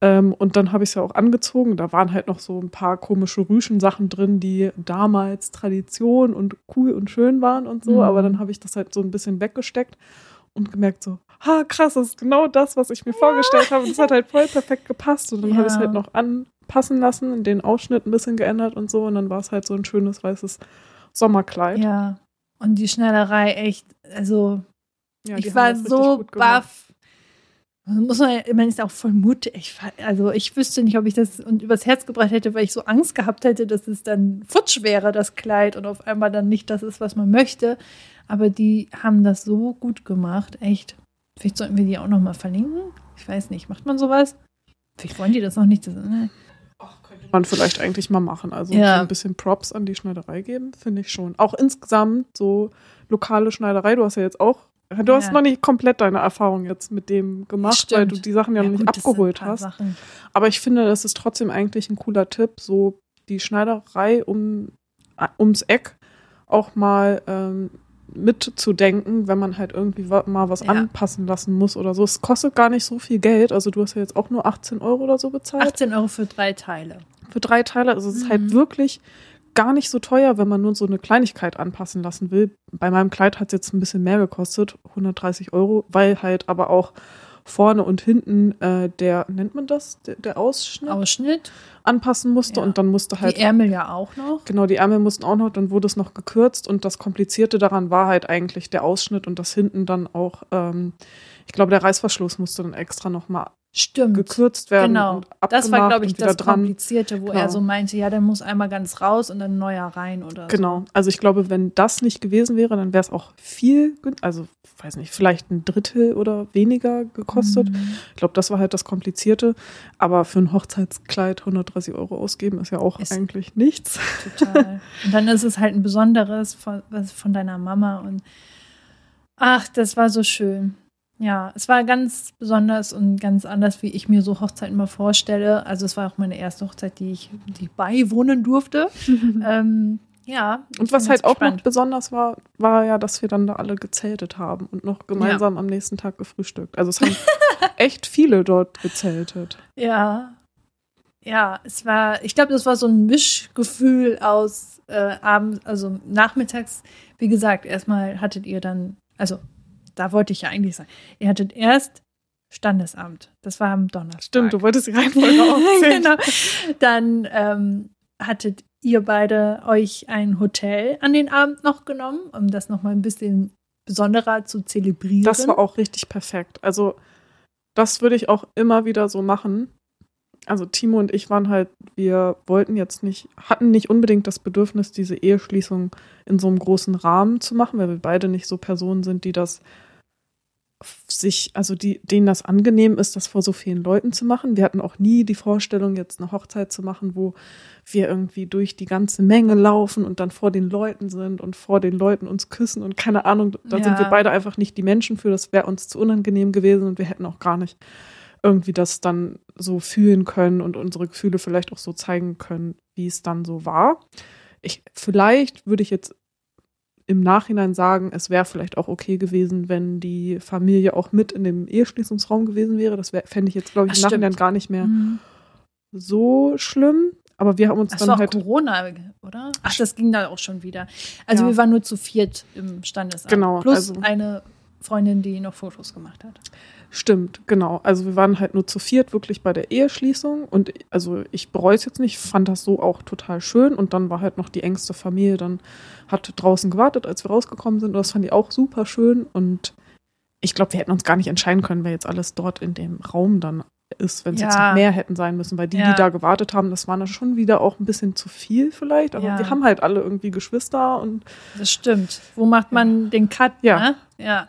Ähm, und dann habe ich es ja auch angezogen. Da waren halt noch so ein paar komische Rüschen-Sachen drin, die damals Tradition und cool und schön waren und so. Mhm. Aber dann habe ich das halt so ein bisschen weggesteckt und gemerkt so, ha, krass, das ist genau das, was ich mir ja. vorgestellt habe. Und das hat halt voll perfekt gepasst. Und dann ja. habe ich es halt noch an, passen lassen, den Ausschnitt ein bisschen geändert und so. Und dann war es halt so ein schönes weißes Sommerkleid. Ja. Und die Schneiderei echt, also ja, ich war so baff. Muss man, man ist auch voll mutig. Also ich wüsste nicht, ob ich das und übers Herz gebracht hätte, weil ich so Angst gehabt hätte, dass es dann futsch wäre, das Kleid, und auf einmal dann nicht das ist, was man möchte. Aber die haben das so gut gemacht, echt. Vielleicht sollten wir die auch nochmal verlinken. Ich weiß nicht, macht man sowas? Vielleicht wollen die das noch nicht. Das, ne? Ach, könnte man vielleicht eigentlich mal machen. Also ja. ein bisschen Props an die Schneiderei geben, finde ich schon. Auch insgesamt so lokale Schneiderei. Du hast ja jetzt auch, du hast noch nicht komplett deine Erfahrung jetzt mit dem gemacht, Stimmt. weil du die Sachen ja, ja noch nicht gut, abgeholt hast. Sachen. Aber ich finde, das ist trotzdem eigentlich ein cooler Tipp, so die Schneiderei um, ums Eck auch mal ähm, mitzudenken, wenn man halt irgendwie mal was ja. anpassen lassen muss oder so. Es kostet gar nicht so viel Geld. Also du hast ja jetzt auch nur 18 Euro oder so bezahlt. 18 Euro für drei Teile. Für drei Teile. Also es ist halt mhm. wirklich gar nicht so teuer, wenn man nur so eine Kleinigkeit anpassen lassen will. Bei meinem Kleid hat es jetzt ein bisschen mehr gekostet, 130 Euro, weil halt aber auch vorne und hinten äh, der, nennt man das, der, der Ausschnitt? Ausschnitt. Anpassen musste Ja. und dann musste halt. Die Ärmel ja auch noch. Genau, die Ärmel mussten auch noch, dann wurde es noch gekürzt und das Komplizierte daran war halt eigentlich der Ausschnitt und das hinten dann auch, ähm, ich glaube, der Reißverschluss musste dann extra nochmal Stimmt. gekürzt werden Genau. und abgemacht Das war, glaube ich, das dran. Komplizierte, wo Genau. er so meinte, ja, der muss einmal ganz raus und dann neuer rein oder Genau. Also ich glaube, wenn das nicht gewesen wäre, dann wäre es auch viel, also weiß nicht, vielleicht ein Drittel oder weniger so. gekostet. Mhm. Ich glaube, das war halt das Komplizierte. Aber für ein Hochzeitskleid 130 Euro ausgeben ist ja auch Ist- eigentlich nichts. Total. Und dann ist es halt ein besonderes von, von deiner Mama und ach, das war so schön. Ja, es war ganz besonders und ganz anders, wie ich mir so Hochzeiten mal vorstelle. Also es war auch meine erste Hochzeit, die ich, die ich beiwohnen durfte. ähm, ja. Und was halt auch noch gespannt. besonders war, war ja, dass wir dann da alle gezeltet haben und noch gemeinsam am nächsten Tag gefrühstückt. Also es haben echt viele dort gezeltet. Ja. Ja, es war, ich glaube, das war so ein Mischgefühl aus äh, abends, also nachmittags. Wie gesagt, erstmal hattet ihr dann, also da wollte ich ja eigentlich sagen, ihr hattet erst Standesamt. Das war am Donnerstag. Stimmt, du wolltest die Reihenfolge aufzählen. genau. Dann ähm, hattet ihr beide euch ein Hotel an den Abend noch genommen, um das nochmal ein bisschen besonderer zu zelebrieren. Das war auch richtig perfekt. Also, das würde ich auch immer wieder so machen. Also, Timo und ich waren halt, wir wollten jetzt nicht, hatten nicht unbedingt das Bedürfnis, diese Eheschließung in so einem großen Rahmen zu machen, weil wir beide nicht so Personen sind, die das sich, also die, denen das angenehm ist, das vor so vielen Leuten zu machen. Wir hatten auch nie die Vorstellung, jetzt eine Hochzeit zu machen, wo wir irgendwie durch die ganze Menge laufen und dann vor den Leuten sind und vor den Leuten uns küssen und keine Ahnung, da sind Ja. wir beide einfach nicht die Menschen für, das wäre uns zu unangenehm gewesen und wir hätten auch gar nicht irgendwie das dann so fühlen können und unsere Gefühle vielleicht auch so zeigen können, wie es dann so war. Ich, vielleicht würde ich jetzt im Nachhinein sagen, es wäre vielleicht auch okay gewesen, wenn die Familie auch mit in dem Eheschließungsraum gewesen wäre. Das wär- fände ich jetzt, glaube ich, Ach, im Nachhinein stimmt. gar nicht mehr Mhm. so schlimm. Aber wir haben uns Das dann war halt. Corona, oder? Ach, das ging da auch schon wieder. Also Ja. wir waren nur zu viert im Standesamt. Genau, Plus also- eine Freundin, die noch Fotos gemacht hat. Stimmt, genau. Also wir waren halt nur zu viert wirklich bei der Eheschließung und also ich bereue es jetzt nicht, fand das so auch total schön und dann war halt noch die engste Familie, dann hat draußen gewartet, als wir rausgekommen sind und das fand ich auch super schön und ich glaube, wir hätten uns gar nicht entscheiden können, wer jetzt alles dort in dem Raum dann ist, wenn es jetzt Ja. noch mehr hätten sein müssen, weil die, Ja. die da gewartet haben, das war dann schon wieder auch ein bisschen zu viel vielleicht, aber Ja. wir haben halt alle irgendwie Geschwister und Das stimmt. Wo macht man den Cut? Ja. Ne? Ja.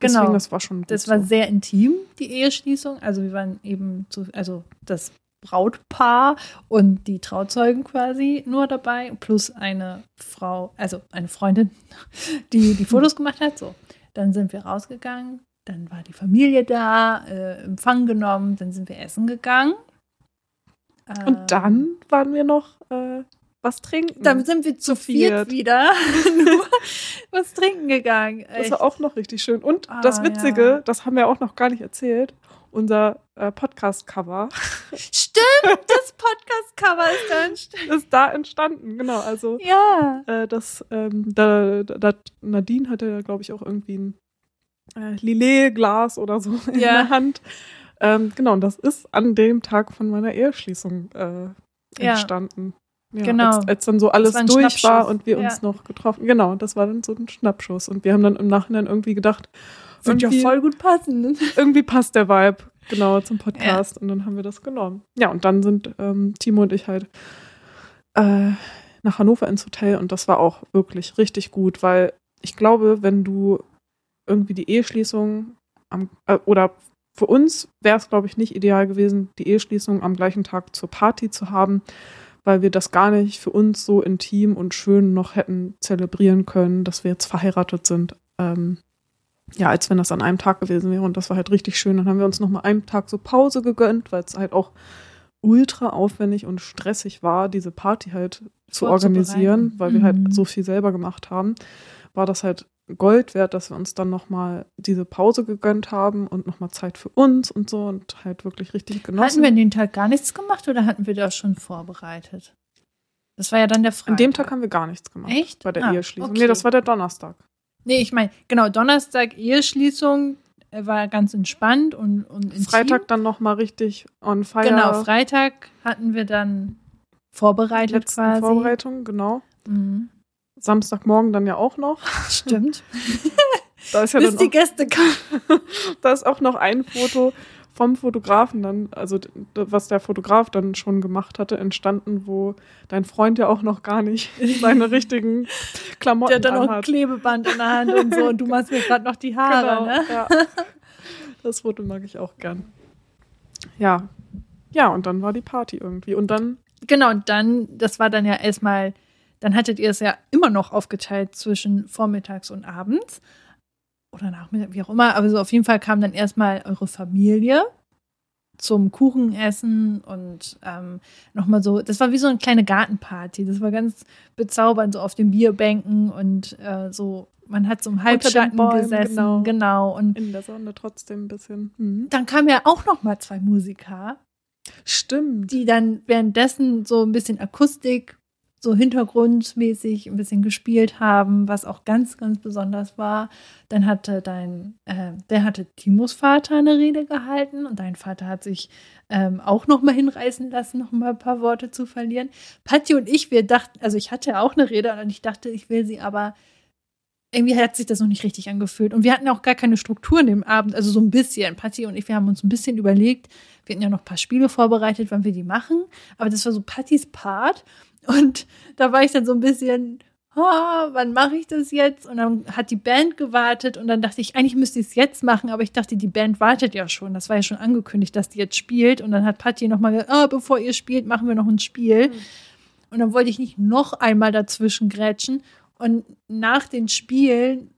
Deswegen, Genau. das war schon gut Das war so. sehr intim, die Eheschließung. Also wir waren eben zu, also das Brautpaar und die Trauzeugen quasi nur dabei, plus eine Frau, also eine Freundin, die die Fotos gemacht hat. So, dann sind wir rausgegangen, dann war die Familie da, äh, Empfang genommen, dann sind wir essen gegangen. Ähm, Und dann waren wir noch äh, was trinken. dann sind wir zu, Zu viert, viert. wieder nur was trinken gegangen. Das Echt. war auch noch richtig schön. Und Ah, das Witzige, ja. das haben wir auch noch gar nicht erzählt, unser äh, Podcast-Cover Stimmt, das Podcast-Cover ist da entstanden. ist da entstanden. Genau, also Ja. äh, das, ähm, da, da, Nadine hatte ja, glaube ich, auch irgendwie ein äh, Lillet-Glas oder so in Ja. der Hand. Ähm, genau, und das ist an dem Tag von meiner Eheschließung äh, entstanden. Ja, Genau. Als, als dann so alles durch war und wir Ja. uns noch getroffen. Genau, das war dann so ein Schnappschuss. Und wir haben dann im Nachhinein irgendwie gedacht, Wird ja voll gut passen. irgendwie passt der Vibe genau zum Podcast und dann haben wir das genommen. Ja, und dann sind ähm, Timo und ich halt äh, nach Hannover ins Hotel und das war auch wirklich richtig gut, weil ich glaube, wenn du irgendwie die Eheschließung am, äh, oder für uns wäre es, glaube ich, nicht ideal gewesen, die Eheschließung am gleichen Tag zur Party zu haben, weil wir das gar nicht für uns so intim und schön noch hätten zelebrieren können, dass wir jetzt verheiratet sind. Ähm, ja, als wenn das an einem Tag gewesen wäre. Und das war halt richtig schön. Dann haben wir uns noch mal einen Tag so Pause gegönnt, weil es halt auch ultra aufwendig und stressig war, diese Party halt zu organisieren, weil wir Mhm. halt so viel selber gemacht haben. War das halt Gold wert, dass wir uns dann noch mal diese Pause gegönnt haben und noch mal Zeit für uns und so und halt wirklich richtig Hatten genossen. wir an dem Tag gar nichts gemacht oder hatten wir das schon vorbereitet? Das war ja dann der Freitag. An dem Tag haben wir gar nichts gemacht. Echt? Bei der Ah, Eheschließung. okay. Nee, das war der Donnerstag. Nee, ich meine, genau, Donnerstag Eheschließung, war ganz entspannt und, und intim. Freitag dann nochmal richtig on fire. Genau, Freitag hatten wir dann vorbereitet Letzten quasi. Vorbereitung, genau. Mhm. Samstagmorgen dann ja auch noch. Stimmt. da ist ja Bis die Gäste kamen. da ist auch noch ein Foto vom Fotografen dann, also was der Fotograf dann schon gemacht hatte, entstanden, wo dein Freund ja auch noch gar nicht seine richtigen Klamotten hat. Der hat dann noch ein Klebeband in der Hand und so und du machst mir gerade noch die Haare, genau, ne? Ja. Das Foto mag ich auch gern. Ja. Ja, und dann war die Party irgendwie. Und dann. Genau, und dann, das war dann ja erstmal, dann hattet ihr es ja immer noch aufgeteilt zwischen vormittags und abends oder Nachmittag, wie auch immer. Aber so auf jeden Fall kam dann erstmal eure Familie zum Kuchenessen und ähm, nochmal so, das war wie so eine kleine Gartenparty. Das war ganz bezaubernd, so auf den Bierbänken und äh, so, man hat so im Halbschatten Bäumen, gesessen. Genau. genau. Und In der Sonne trotzdem ein bisschen. Mhm. Dann kamen ja auch nochmal zwei Musiker. Stimmt. Die dann währenddessen so ein bisschen Akustik so hintergrundmäßig ein bisschen gespielt haben, was auch ganz, ganz besonders war. Dann hatte dein, äh, der hatte Timos Vater eine Rede gehalten und dein Vater hat sich ähm, auch noch mal hinreißen lassen, noch mal ein paar Worte zu verlieren. Patti und ich, wir dachten, also ich hatte auch eine Rede und ich dachte, ich will sie aber irgendwie hat sich das noch nicht richtig angefühlt. Und wir hatten auch gar keine Struktur in dem Abend, also so ein bisschen. Patti und ich, wir haben uns ein bisschen überlegt, wir hatten ja noch ein paar Spiele vorbereitet, wann wir die machen. Aber das war so Pattis Part. Und da war ich dann so ein bisschen, oh, wann mache ich das jetzt? Und dann hat die Band gewartet und dann dachte ich, eigentlich müsste ich es jetzt machen, aber ich dachte, die Band wartet ja schon. Das war ja schon angekündigt, dass die jetzt spielt. Und dann hat Patti nochmal gesagt, oh, bevor ihr spielt, machen wir noch ein Spiel. Mhm. Und dann wollte ich nicht noch einmal dazwischen grätschen. Und nach den Spielen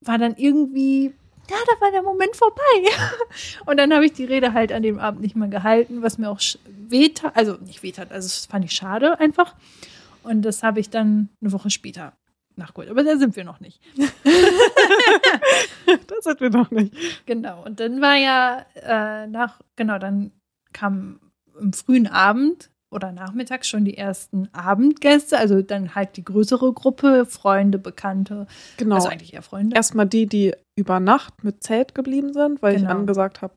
war dann irgendwie ja, da war der Moment vorbei. Und dann habe ich die Rede halt an dem Abend nicht mehr gehalten, was mir auch wehtat, also nicht wehtat, also das fand ich schade einfach. Und das habe ich dann eine Woche später nachgeholt. Aber da sind wir noch nicht. da sind wir noch nicht. Genau. Und dann war ja äh, nach, genau, dann kam im frühen Abend oder nachmittags schon die ersten Abendgäste, also dann halt die größere Gruppe, Freunde, Bekannte. Genau. Also eigentlich eher Freunde. Erstmal die, die über Nacht mit Zelt geblieben sind, weil genau. ich angesagt habe,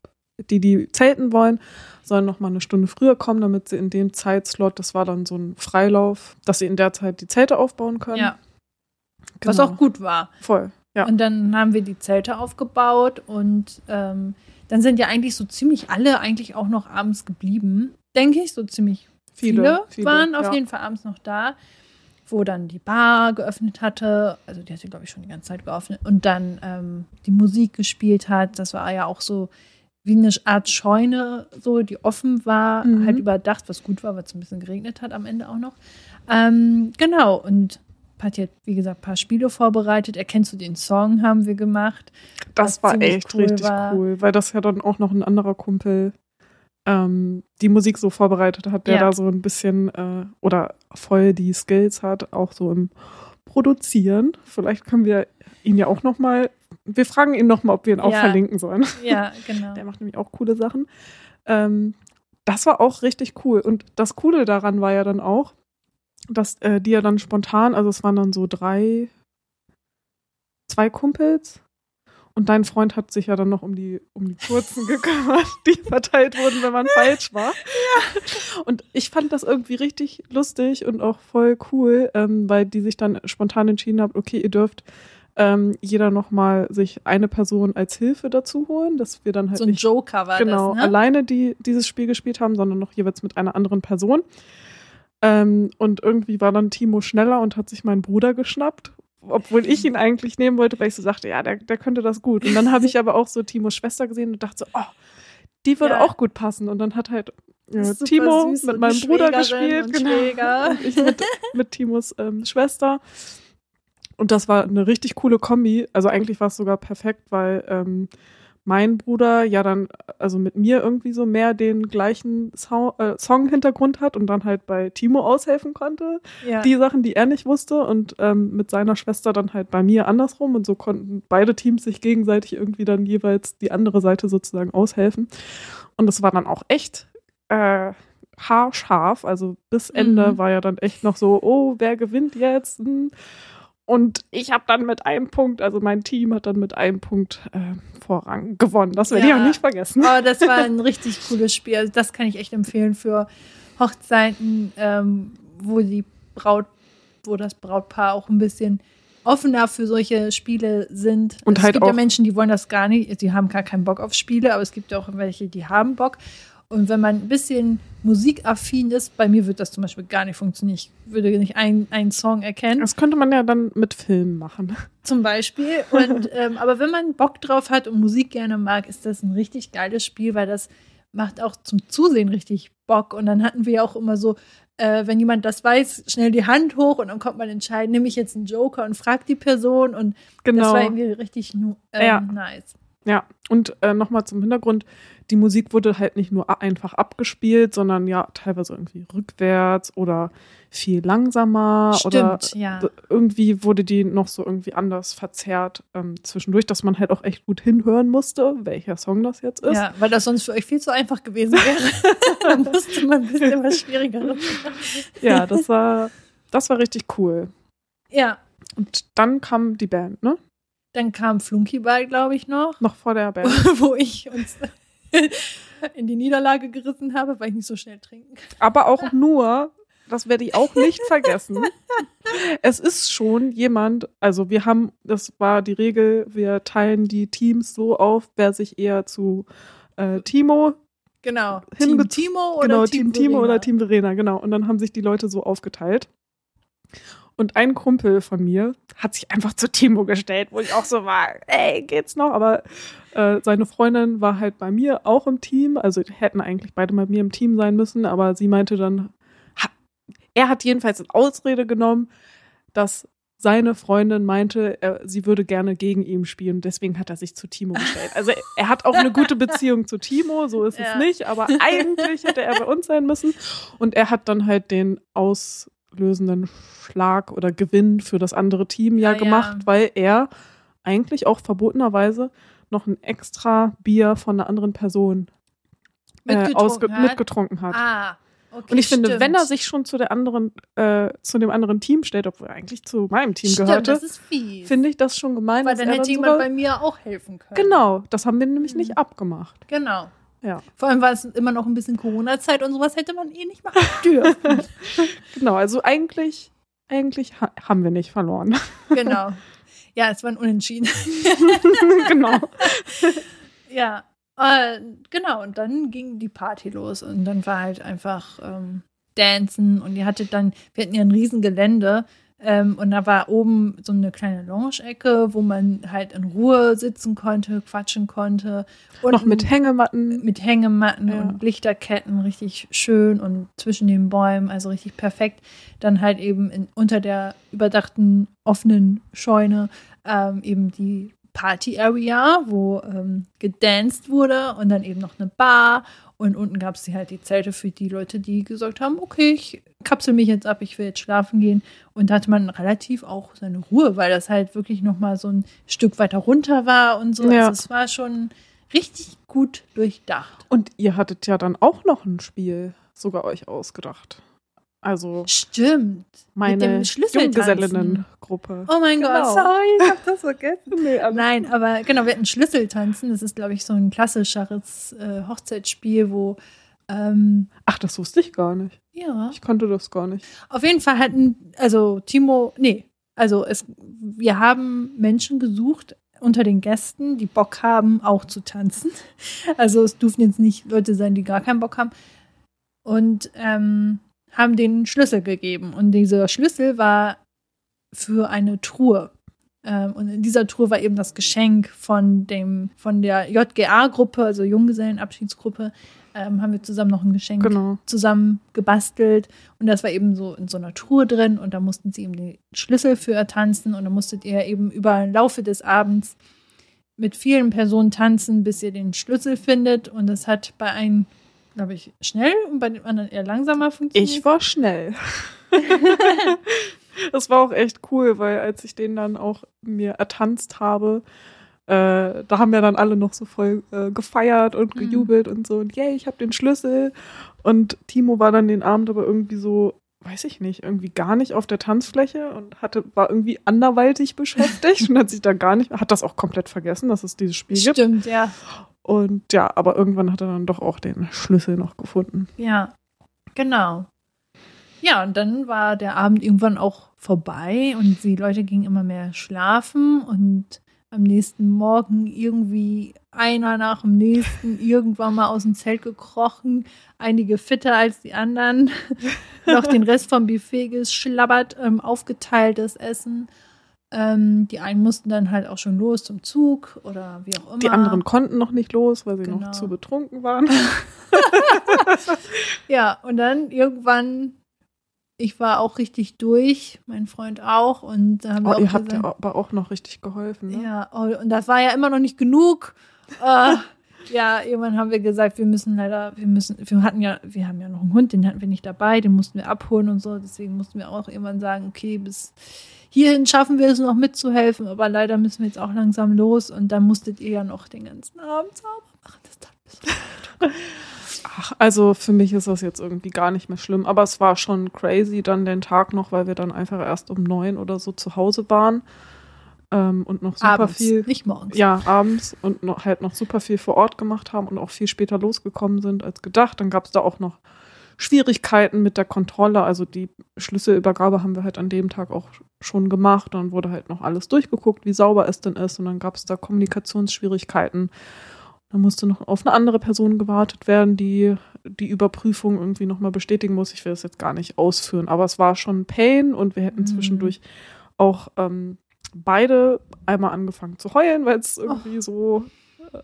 die, die zelten wollen, sollen noch mal eine Stunde früher kommen, damit sie in dem Zeitslot, das war dann so ein Freilauf, dass sie in der Zeit die Zelte aufbauen können. Ja. Genau. Was auch gut war. Voll, ja. Und dann haben wir die Zelte aufgebaut und ähm, dann sind ja eigentlich so ziemlich alle eigentlich auch noch abends geblieben, denke ich, so ziemlich Viele, viele, viele waren auf ja. jeden Fall abends noch da, wo dann die Bar geöffnet hatte. Also die hatte, glaube ich, schon die ganze Zeit geöffnet. Und dann ähm, die Musik gespielt hat. Das war ja auch so wie eine Art Scheune, so, die offen war, mhm. halt überdacht, was gut war, weil es ein bisschen geregnet hat am Ende auch noch. Ähm, genau, und Patti hat, wie gesagt, ein paar Spiele vorbereitet. Erkennst du den Song, haben wir gemacht. Das war echt cool richtig war. cool, weil das ja dann auch noch ein anderer Kumpel ähm, die Musik so vorbereitet hat, der ja. da so ein bisschen äh, oder voll die Skills hat, auch so im Produzieren. Vielleicht können wir ihn ja auch noch mal, wir fragen ihn noch mal, ob wir ihn auch ja. verlinken sollen. Ja, genau. Der macht nämlich auch coole Sachen. Ähm, das war auch richtig cool. Und das Coole daran war ja dann auch, dass äh, die ja dann spontan, also es waren dann so drei, zwei Kumpels, und dein Freund hat sich ja dann noch um die, um die kurzen gekümmert, die verteilt wurden, wenn man falsch war. Ja. Und ich fand das irgendwie richtig lustig und auch voll cool, ähm, weil die sich dann spontan entschieden haben, okay, ihr dürft ähm, jeder nochmal sich eine Person als Hilfe dazu holen, dass wir dann halt so ein nicht Joker war genau, das, ne? alleine die dieses Spiel gespielt haben, sondern noch jeweils mit einer anderen Person. Ähm, und irgendwie war dann Timo schneller und hat sich meinen Bruder geschnappt obwohl ich ihn eigentlich nehmen wollte, weil ich so sagte, ja, der, der könnte das gut. Und dann habe ich aber auch so Timos Schwester gesehen und dachte so, oh, die würde ja. auch gut passen. Und dann hat halt ja, Timo mit meinem Bruder gespielt. Und, genau. ich mit, mit Timos ähm, Schwester. Und das war eine richtig coole Kombi. Also eigentlich war es sogar perfekt, weil ähm, mein Bruder ja dann, also mit mir irgendwie so mehr den gleichen so äh, Song-Hintergrund hat und dann halt bei Timo aushelfen konnte. Ja. Die Sachen, die er nicht wusste und ähm, mit seiner Schwester dann halt bei mir andersrum und so konnten beide Teams sich gegenseitig irgendwie dann jeweils die andere Seite sozusagen aushelfen. Und das war dann auch echt äh, haarscharf, also bis Ende mhm. war ja dann echt noch so, oh, wer gewinnt jetzt? Hm. Und ich habe dann mit einem Punkt, also mein Team hat dann mit einem Punkt äh, Vorrang gewonnen. Das werde ja. ich auch nicht vergessen. Oh, das war ein richtig cooles Spiel. Also das kann ich echt empfehlen für Hochzeiten, ähm, wo die Braut, wo das Brautpaar auch ein bisschen offener für solche Spiele sind. Und es halt gibt auch ja Menschen, die wollen das gar nicht, die haben gar keinen Bock auf Spiele, aber es gibt ja auch welche, die haben Bock. Und wenn man ein bisschen musikaffin ist, bei mir wird das zum Beispiel gar nicht funktionieren. Ich würde nicht einen Song erkennen. Das könnte man ja dann mit Filmen machen. Zum Beispiel. Und, ähm, aber wenn man Bock drauf hat und Musik gerne mag, ist das ein richtig geiles Spiel, weil das macht auch zum Zusehen richtig Bock. Und dann hatten wir ja auch immer so, äh, wenn jemand das weiß, schnell die Hand hoch und dann kommt man entscheiden, nehme ich jetzt einen Joker und frage die Person. Und genau. das war irgendwie richtig ähm, ja. nice. Ja, und äh, nochmal zum Hintergrund, die Musik wurde halt nicht nur einfach abgespielt, sondern ja teilweise irgendwie rückwärts oder viel langsamer Stimmt, oder ja. irgendwie wurde die noch so irgendwie anders verzerrt ähm, zwischendurch, dass man halt auch echt gut hinhören musste, welcher Song das jetzt ist. Ja, weil das sonst für euch viel zu einfach gewesen wäre. da musste man ein bisschen was Schwierigeres Ja, das war, das war richtig cool. Ja. Und dann kam die Band, ne? Dann kam Flunkyball, glaube ich, noch. Noch vor der Band. wo ich uns in die Niederlage gerissen habe, weil ich nicht so schnell trinken kann. Aber auch nur, das werde ich auch nicht vergessen. Es ist schon jemand, also wir haben, das war die Regel, wir teilen die Teams so auf, wer sich eher zu äh, Timo Genau. Team Timo oder genau, Team, Team Timo Verena. oder Team Verena, genau. Und dann haben sich die Leute so aufgeteilt. Und ein Kumpel von mir hat sich einfach zu Timo gestellt, wo ich auch so war, ey, geht's noch? Aber äh, seine Freundin war halt bei mir auch im Team, also hätten eigentlich beide bei mir im Team sein müssen, aber sie meinte dann, ha, er hat jedenfalls in Ausrede genommen, dass seine Freundin meinte, er, sie würde gerne gegen ihn spielen. Deswegen hat er sich zu Timo gestellt. Also er hat auch eine gute Beziehung zu Timo, so ist Ja. es nicht. Aber eigentlich hätte er bei uns sein müssen. Und er hat dann halt den auslösenden Schlag oder Gewinn für das andere Team ja, Ja, ja. gemacht, weil er eigentlich auch verbotenerweise noch ein extra Bier von einer anderen Person äh, Mitgetrunken ausge- hat? mitgetrunken hat. Ah, okay. Und ich finde, stimmt. wenn er sich schon zu der anderen, äh, zu dem anderen Team stellt, obwohl er eigentlich zu meinem Team Stimmt, gehörte, das ist fies. finde ich das schon gemein. Weil dass dann er hätte jemand bei mir auch helfen können. Genau, das haben wir nämlich Mhm. nicht abgemacht. Genau. Ja, Vor allem war es immer noch ein bisschen Corona-Zeit und sowas hätte man eh nicht machen dürfen. genau. Also eigentlich, eigentlich ha haben wir nicht verloren. genau. Ja, es war ein Unentschieden. genau. Ja, äh, genau. Und dann ging die Party los und dann war halt einfach ähm, Dancen und ihr hattet dann, wir hatten ja ein riesen Gelände ähm, und da war oben so eine kleine Lounge-Ecke, wo man halt in Ruhe sitzen konnte, quatschen konnte. Und Noch mit Hängematten. mit Hängematten Ja. und Lichterketten richtig schön und zwischen den Bäumen, also richtig perfekt. Dann halt eben in, unter der überdachten offenen Scheune ähm, eben die Party Area, wo ähm, gedanced wurde und dann eben noch eine Bar und unten gab es halt die Zelte für die Leute, die gesagt haben, okay, ich kapsel mich jetzt ab, ich will jetzt schlafen gehen und da hatte man relativ auch seine Ruhe, weil das halt wirklich noch mal so ein Stück weiter runter war und so. Ja. Also es war schon richtig gut durchdacht. Und ihr hattet ja dann auch noch ein Spiel sogar euch ausgedacht. Also Stimmt. meine Mit dem Schlüsseltanzen. Junggesellinnen-Gruppe. Oh mein Genau. Gott, sorry, ich hab das vergessen. Nee, alles Nein, aber genau, wir hatten Schlüsseltanzen. Das ist, glaube ich, so ein klassischeres äh, Hochzeitsspiel, wo ähm, Ach, das wusste ich gar nicht. ja. Ich kannte das gar nicht. Auf jeden Fall hatten, also Timo, nee, also es, wir haben Menschen gesucht unter den Gästen, die Bock haben, auch zu tanzen. Also es durften jetzt nicht Leute sein, die gar keinen Bock haben. Und ähm, haben den Schlüssel gegeben. Und dieser Schlüssel war für eine Truhe. Ähm, und in dieser Truhe war eben das Geschenk von dem, von der JGA-Gruppe, also Junggesellenabschiedsgruppe, ähm, haben wir zusammen noch ein Geschenk Genau. zusammen gebastelt und das war eben so in so einer Truhe drin und da mussten sie eben den Schlüssel für ertanzen und dann musstet ihr eben über den Laufe des Abends mit vielen Personen tanzen, bis ihr den Schlüssel findet und das hat bei einem, glaube ich, schnell und bei dem anderen eher langsamer funktioniert. Ich war schnell. das war auch echt cool, weil als ich den dann auch mir ertanzt habe, äh, da haben ja dann alle noch so voll äh, gefeiert und Mhm. gejubelt und so und yay, ich habe den Schlüssel. Und Timo war dann den Abend aber irgendwie so, weiß ich nicht, irgendwie gar nicht auf der Tanzfläche und hatte, war irgendwie anderweitig beschäftigt und hat sich da gar nicht, hat das auch komplett vergessen, dass es dieses Spiel Stimmt, gibt. Stimmt, ja. Und ja, aber irgendwann hat er dann doch auch den Schlüssel noch gefunden. Ja, genau. Ja, und dann war der Abend irgendwann auch vorbei und die Leute gingen immer mehr schlafen und am nächsten Morgen irgendwie einer nach dem nächsten irgendwann mal aus dem Zelt gekrochen, einige fitter als die anderen, noch den Rest vom Buffet geschlabbert, ähm, aufgeteiltes Essen. Ähm, die einen mussten dann halt auch schon los zum Zug oder wie auch immer. Die anderen konnten noch nicht los, weil sie genau. noch zu betrunken waren. ja, und dann irgendwann ich war auch richtig durch, mein Freund auch. Und da haben oh, wir ihr habt ja aber auch noch richtig geholfen, ne? Ja, oh, und das war ja immer noch nicht genug. äh, ja, irgendwann haben wir gesagt, wir müssen leider, wir müssen, wir hatten ja, wir haben ja noch einen Hund, den hatten wir nicht dabei, den mussten wir abholen und so. Deswegen mussten wir auch irgendwann sagen, okay, bis hierhin schaffen wir es noch mitzuhelfen, aber leider müssen wir jetzt auch langsam los. Und dann musstet ihr ja noch den ganzen Abend sauber machen. Das tat mir so leid. Ach, also für mich ist das jetzt irgendwie gar nicht mehr schlimm. Aber es war schon crazy dann den Tag noch, weil wir dann einfach erst um neun oder so zu Hause waren. Ähm, und noch super abends, viel. Nicht morgens. Ja, abends und noch, halt noch super viel vor Ort gemacht haben und auch viel später losgekommen sind als gedacht. Dann gab es da auch noch Schwierigkeiten mit der Kontrolle. Also die Schlüsselübergabe haben wir halt an dem Tag auch schon gemacht. Dann wurde halt noch alles durchgeguckt, wie sauber es denn ist. Und dann gab es da Kommunikationsschwierigkeiten. Dann musste noch auf eine andere Person gewartet werden, die die Überprüfung irgendwie nochmal bestätigen muss. Ich will das jetzt gar nicht ausführen, aber es war schon Pain und wir hätten mhm. zwischendurch auch ähm, beide einmal angefangen zu heulen, weil es irgendwie oh. so äh,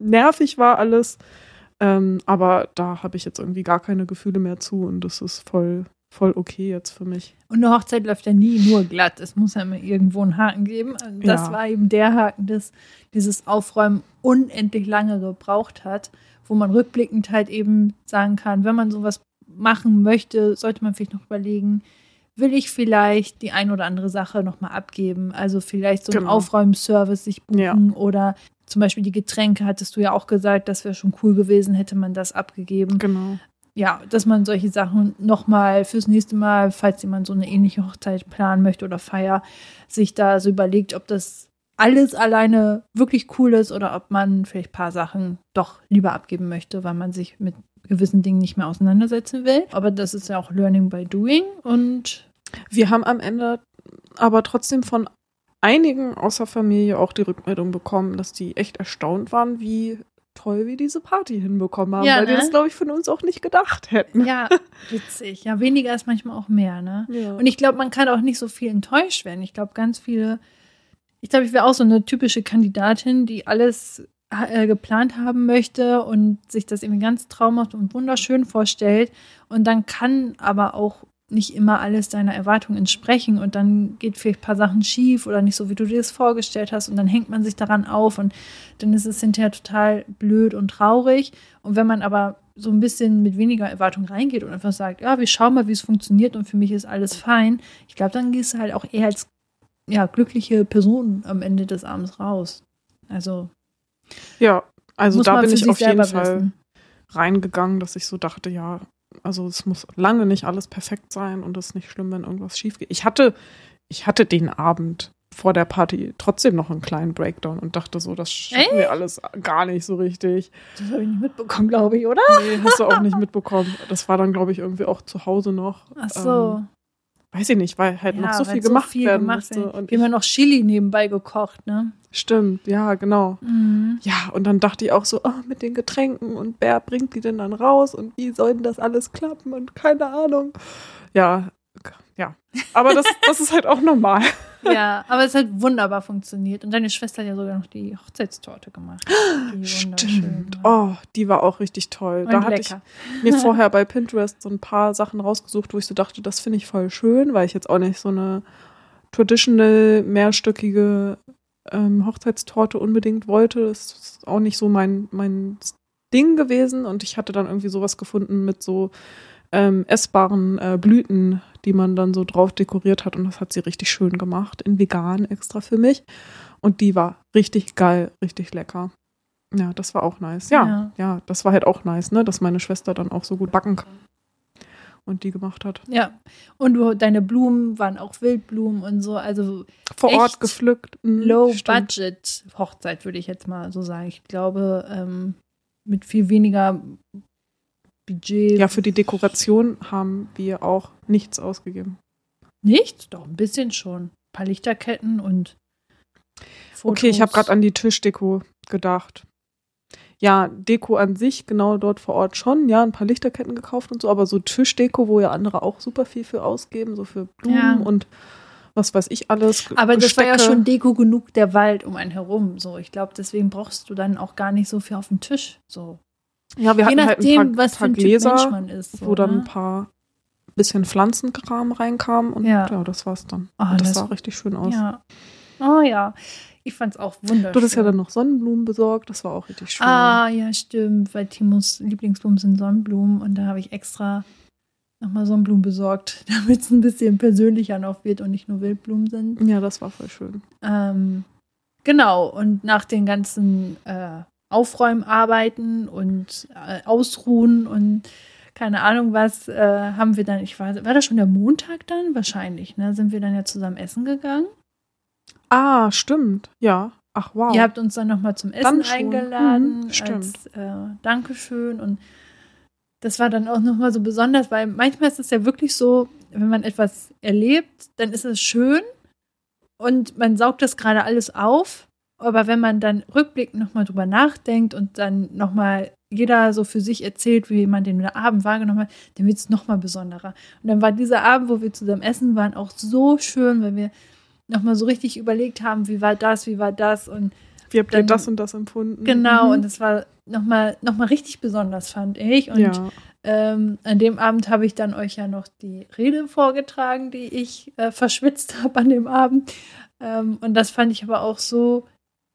nervig war alles. Ähm, aber da habe ich jetzt irgendwie gar keine Gefühle mehr zu und das ist voll voll okay jetzt für mich. Und eine Hochzeit läuft ja nie nur glatt. Es muss ja immer irgendwo einen Haken geben. Das ja. war eben der Haken, dass dieses Aufräumen unendlich lange gebraucht hat, wo man rückblickend halt eben sagen kann, wenn man sowas machen möchte, sollte man vielleicht noch überlegen, will ich vielleicht die ein oder andere Sache nochmal abgeben? Also vielleicht so einen genau. Aufräumservice sich buchen ja. oder zum Beispiel die Getränke, hattest du ja auch gesagt, das wäre schon cool gewesen, hätte man das abgegeben. Genau ja, dass man solche Sachen nochmal fürs nächste Mal, falls jemand so eine ähnliche Hochzeit planen möchte oder Feier, sich da so überlegt, ob das alles alleine wirklich cool ist oder ob man vielleicht ein paar Sachen doch lieber abgeben möchte, weil man sich mit gewissen Dingen nicht mehr auseinandersetzen will. Aber das ist ja auch Learning by Doing und wir haben am Ende aber trotzdem von einigen außer Familie auch die Rückmeldung bekommen, dass die echt erstaunt waren, wie toll wir diese Party hinbekommen haben, ja, weil ne? die das, glaube ich, von uns auch nicht gedacht hätten. Ja, witzig. Ja, weniger ist manchmal auch mehr, ne? Ja. Und ich glaube, man kann auch nicht so viel enttäuscht werden. Ich glaube, ganz viele, ich glaube, ich wäre auch so eine typische Kandidatin, die alles äh, geplant haben möchte und sich das irgendwie ganz traumhaft und wunderschön vorstellt. Und dann kann aber auch nicht immer alles deiner Erwartung entsprechen und dann geht vielleicht ein paar Sachen schief oder nicht so, wie du dir das vorgestellt hast und dann hängt man sich daran auf und dann ist es hinterher total blöd und traurig. Und wenn man aber so ein bisschen mit weniger Erwartung reingeht und einfach sagt, ja, wir schauen mal, wie es funktioniert und für mich ist alles fein, ich glaube, dann gehst du halt auch eher als ja, glückliche Person am Ende des Abends raus. Also. Ja, also da bin ich auf jeden Fall wissen. reingegangen, dass ich so dachte, ja, also es muss lange nicht alles perfekt sein und es ist nicht schlimm, wenn irgendwas schief geht. Ich hatte, ich hatte den Abend vor der Party trotzdem noch einen kleinen Breakdown und dachte so, das schaffen wir alles gar nicht so richtig. Das habe ich nicht mitbekommen, glaube ich, oder? Nee, hast du auch nicht mitbekommen. Das war dann, glaube ich, irgendwie auch zu Hause noch. Ach so. Ähm, weiß ich nicht, weil halt ja, noch so viel gemacht so viel werden gemacht musste. Und wir haben ja noch Chili nebenbei gekocht, ne? Stimmt, ja, genau. Mhm. Ja, und dann dachte ich auch so, oh, mit den Getränken und wer bringt die denn dann raus und wie soll denn das alles klappen und keine Ahnung. Ja, ja. Aber das, das ist halt auch normal. Ja, aber es hat wunderbar funktioniert. Und deine Schwester hat ja sogar noch die Hochzeitstorte gemacht. Die Stimmt. Oh, die war auch richtig toll. Und da lecker. hatte ich mir vorher bei Pinterest so ein paar Sachen rausgesucht, wo ich so dachte, das finde ich voll schön, weil ich jetzt auch nicht so eine traditional mehrstöckige ähm, Hochzeitstorte unbedingt wollte. Das ist auch nicht so mein, mein Ding gewesen. Und ich hatte dann irgendwie sowas gefunden mit so ähm, essbaren äh, Blüten, die man dann so drauf dekoriert hat. Und das hat sie richtig schön gemacht, in vegan extra für mich. Und die war richtig geil, richtig lecker. Ja, das war auch nice. Ja, ja, ja, das war halt auch nice, ne, dass meine Schwester dann auch so gut backen kann. und die gemacht hat. Ja. Und du, deine Blumen waren auch Wildblumen und so. Also vor Ort gepflückt. Mhm, Low stimmt. Budget Hochzeit, würde ich jetzt mal so sagen. Ich glaube, ähm, mit viel weniger Budget. Ja, für die Dekoration haben wir auch nichts ausgegeben. Nichts? Doch, ein bisschen schon. Ein paar Lichterketten und Fotos. Okay, ich habe gerade an die Tischdeko gedacht. Ja, Deko an sich, genau dort vor Ort schon. Ja, ein paar Lichterketten gekauft und so, aber so Tischdeko, wo ja andere auch super viel für ausgeben, so für Blumen ja. und was weiß ich alles. Aber das war ja schon Deko genug, der Wald um einen herum. So, ich glaube, deswegen brauchst du dann auch gar nicht so viel auf dem Tisch. So. Ja, wir Je hatten nachdem, halt ein paar, was paar Gläser, ist, so, wo dann ne? ein paar bisschen Pflanzenkram reinkam und ja, ja das war's dann. Oh, das, das, sah richtig schön aus. Ja. Oh ja. Ich fand es auch wunderschön. Du hast ja dann noch Sonnenblumen besorgt, das war auch richtig schön. Ah, ja, stimmt, weil Timos Lieblingsblumen sind Sonnenblumen und da habe ich extra nochmal Sonnenblumen besorgt, damit es ein bisschen persönlicher noch wird und nicht nur Wildblumen sind. Ja, das war voll schön. Ähm, genau, und nach den ganzen äh, Aufräumarbeiten und äh, Ausruhen und keine Ahnung was, äh, haben wir dann, ich war, war das schon der Montag dann? Wahrscheinlich, ne? Sind wir dann ja zusammen essen gegangen. Ah, stimmt. Ja. Ach, wow. Ihr habt uns dann nochmal zum Essen eingeladen. Mhm, stimmt. Als, äh, Dankeschön. Und das war dann auch nochmal so besonders, weil manchmal ist es ja wirklich so, wenn man etwas erlebt, dann ist es schön und man saugt das gerade alles auf. Aber wenn man dann rückblickend nochmal drüber nachdenkt und dann nochmal jeder so für sich erzählt, wie man den Abend wahrgenommen hat, dann wird es nochmal besonderer. Und dann war dieser Abend, wo wir zusammen essen waren, auch so schön, weil wir nochmal so richtig überlegt haben, wie war das, wie war das und wie habt ihr das und das empfunden? Genau, mhm. und das war nochmal noch mal richtig besonders, fand ich. Und ja. ähm, an dem Abend habe ich dann euch ja noch die Rede vorgetragen, die ich äh, verschwitzt habe an dem Abend. Ähm, und das fand ich aber auch so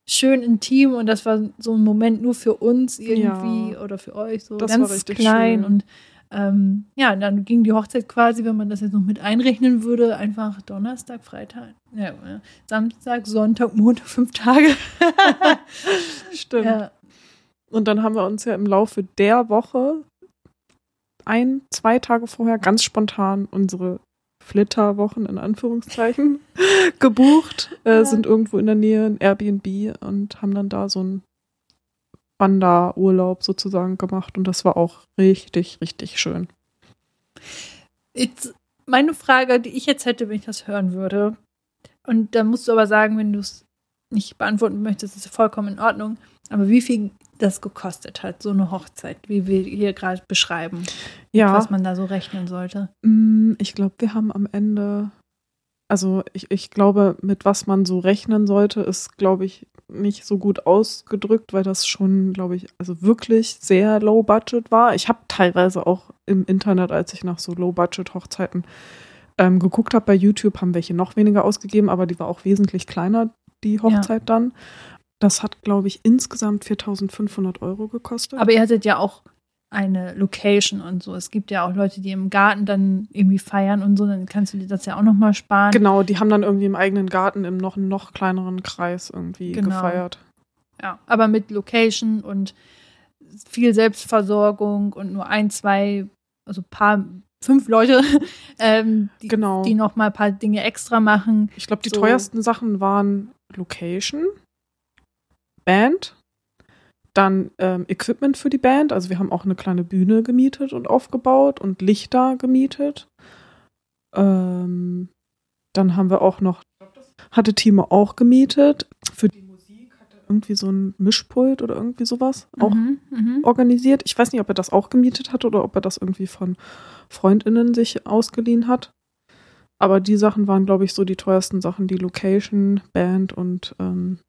schön intim und das war so ein Moment nur für uns irgendwie ja. oder für euch so das ganz klein schön. und ähm, ja, dann ging die Hochzeit quasi, wenn man das jetzt noch mit einrechnen würde, einfach Donnerstag, Freitag, ja, Samstag, Sonntag, Montag, fünf Tage. Stimmt. Ja. Und dann haben wir uns ja im Laufe der Woche ein, zwei Tage vorher ganz spontan unsere Flitterwochen in Anführungszeichen gebucht, äh, ja. sind irgendwo in der Nähe in Airbnb und haben dann da so ein Wanderurlaub sozusagen gemacht und das war auch richtig, richtig schön. Jetzt meine Frage, die ich jetzt hätte, wenn ich das hören würde, und da musst du aber sagen, wenn du es nicht beantworten möchtest, ist vollkommen in Ordnung. Aber wie viel das gekostet hat, so eine Hochzeit, wie wir hier gerade beschreiben, ja. was man da so rechnen sollte? Mm, ich glaube, wir haben am Ende, also ich, ich glaube, mit was man so rechnen sollte, ist, glaube ich, nicht so gut ausgedrückt, weil das schon, glaube ich, also wirklich sehr low budget war. Ich habe teilweise auch im Internet, als ich nach so low budget Hochzeiten ähm, geguckt habe bei YouTube, haben welche noch weniger ausgegeben, aber die war auch wesentlich kleiner, die Hochzeit ja. dann. Das hat, glaube ich, insgesamt 4.500 Euro gekostet. Aber ihr hattet ja auch eine Location und so. Es gibt ja auch Leute, die im Garten dann irgendwie feiern und so, dann kannst du dir das ja auch nochmal sparen. Genau, die haben dann irgendwie im eigenen Garten im noch, noch kleineren Kreis irgendwie genau. gefeiert. Ja, aber mit Location und viel Selbstversorgung und nur ein, zwei, also paar, fünf Leute, ähm, die, genau. die noch mal ein paar Dinge extra machen. Ich glaube, die so. teuersten Sachen waren Location, Band dann ähm, Equipment für die Band. Also wir haben auch eine kleine Bühne gemietet und aufgebaut und Lichter gemietet. Ähm, dann haben wir auch noch, hatte Timo auch gemietet. Für die Musik hat er irgendwie so ein Mischpult oder irgendwie sowas auch mhm, mhm, organisiert. Ich weiß nicht, ob er das auch gemietet hat oder ob er das irgendwie von FreundInnen sich ausgeliehen hat. Aber die Sachen waren, glaube ich, so die teuersten Sachen, die Location, Band und ähm,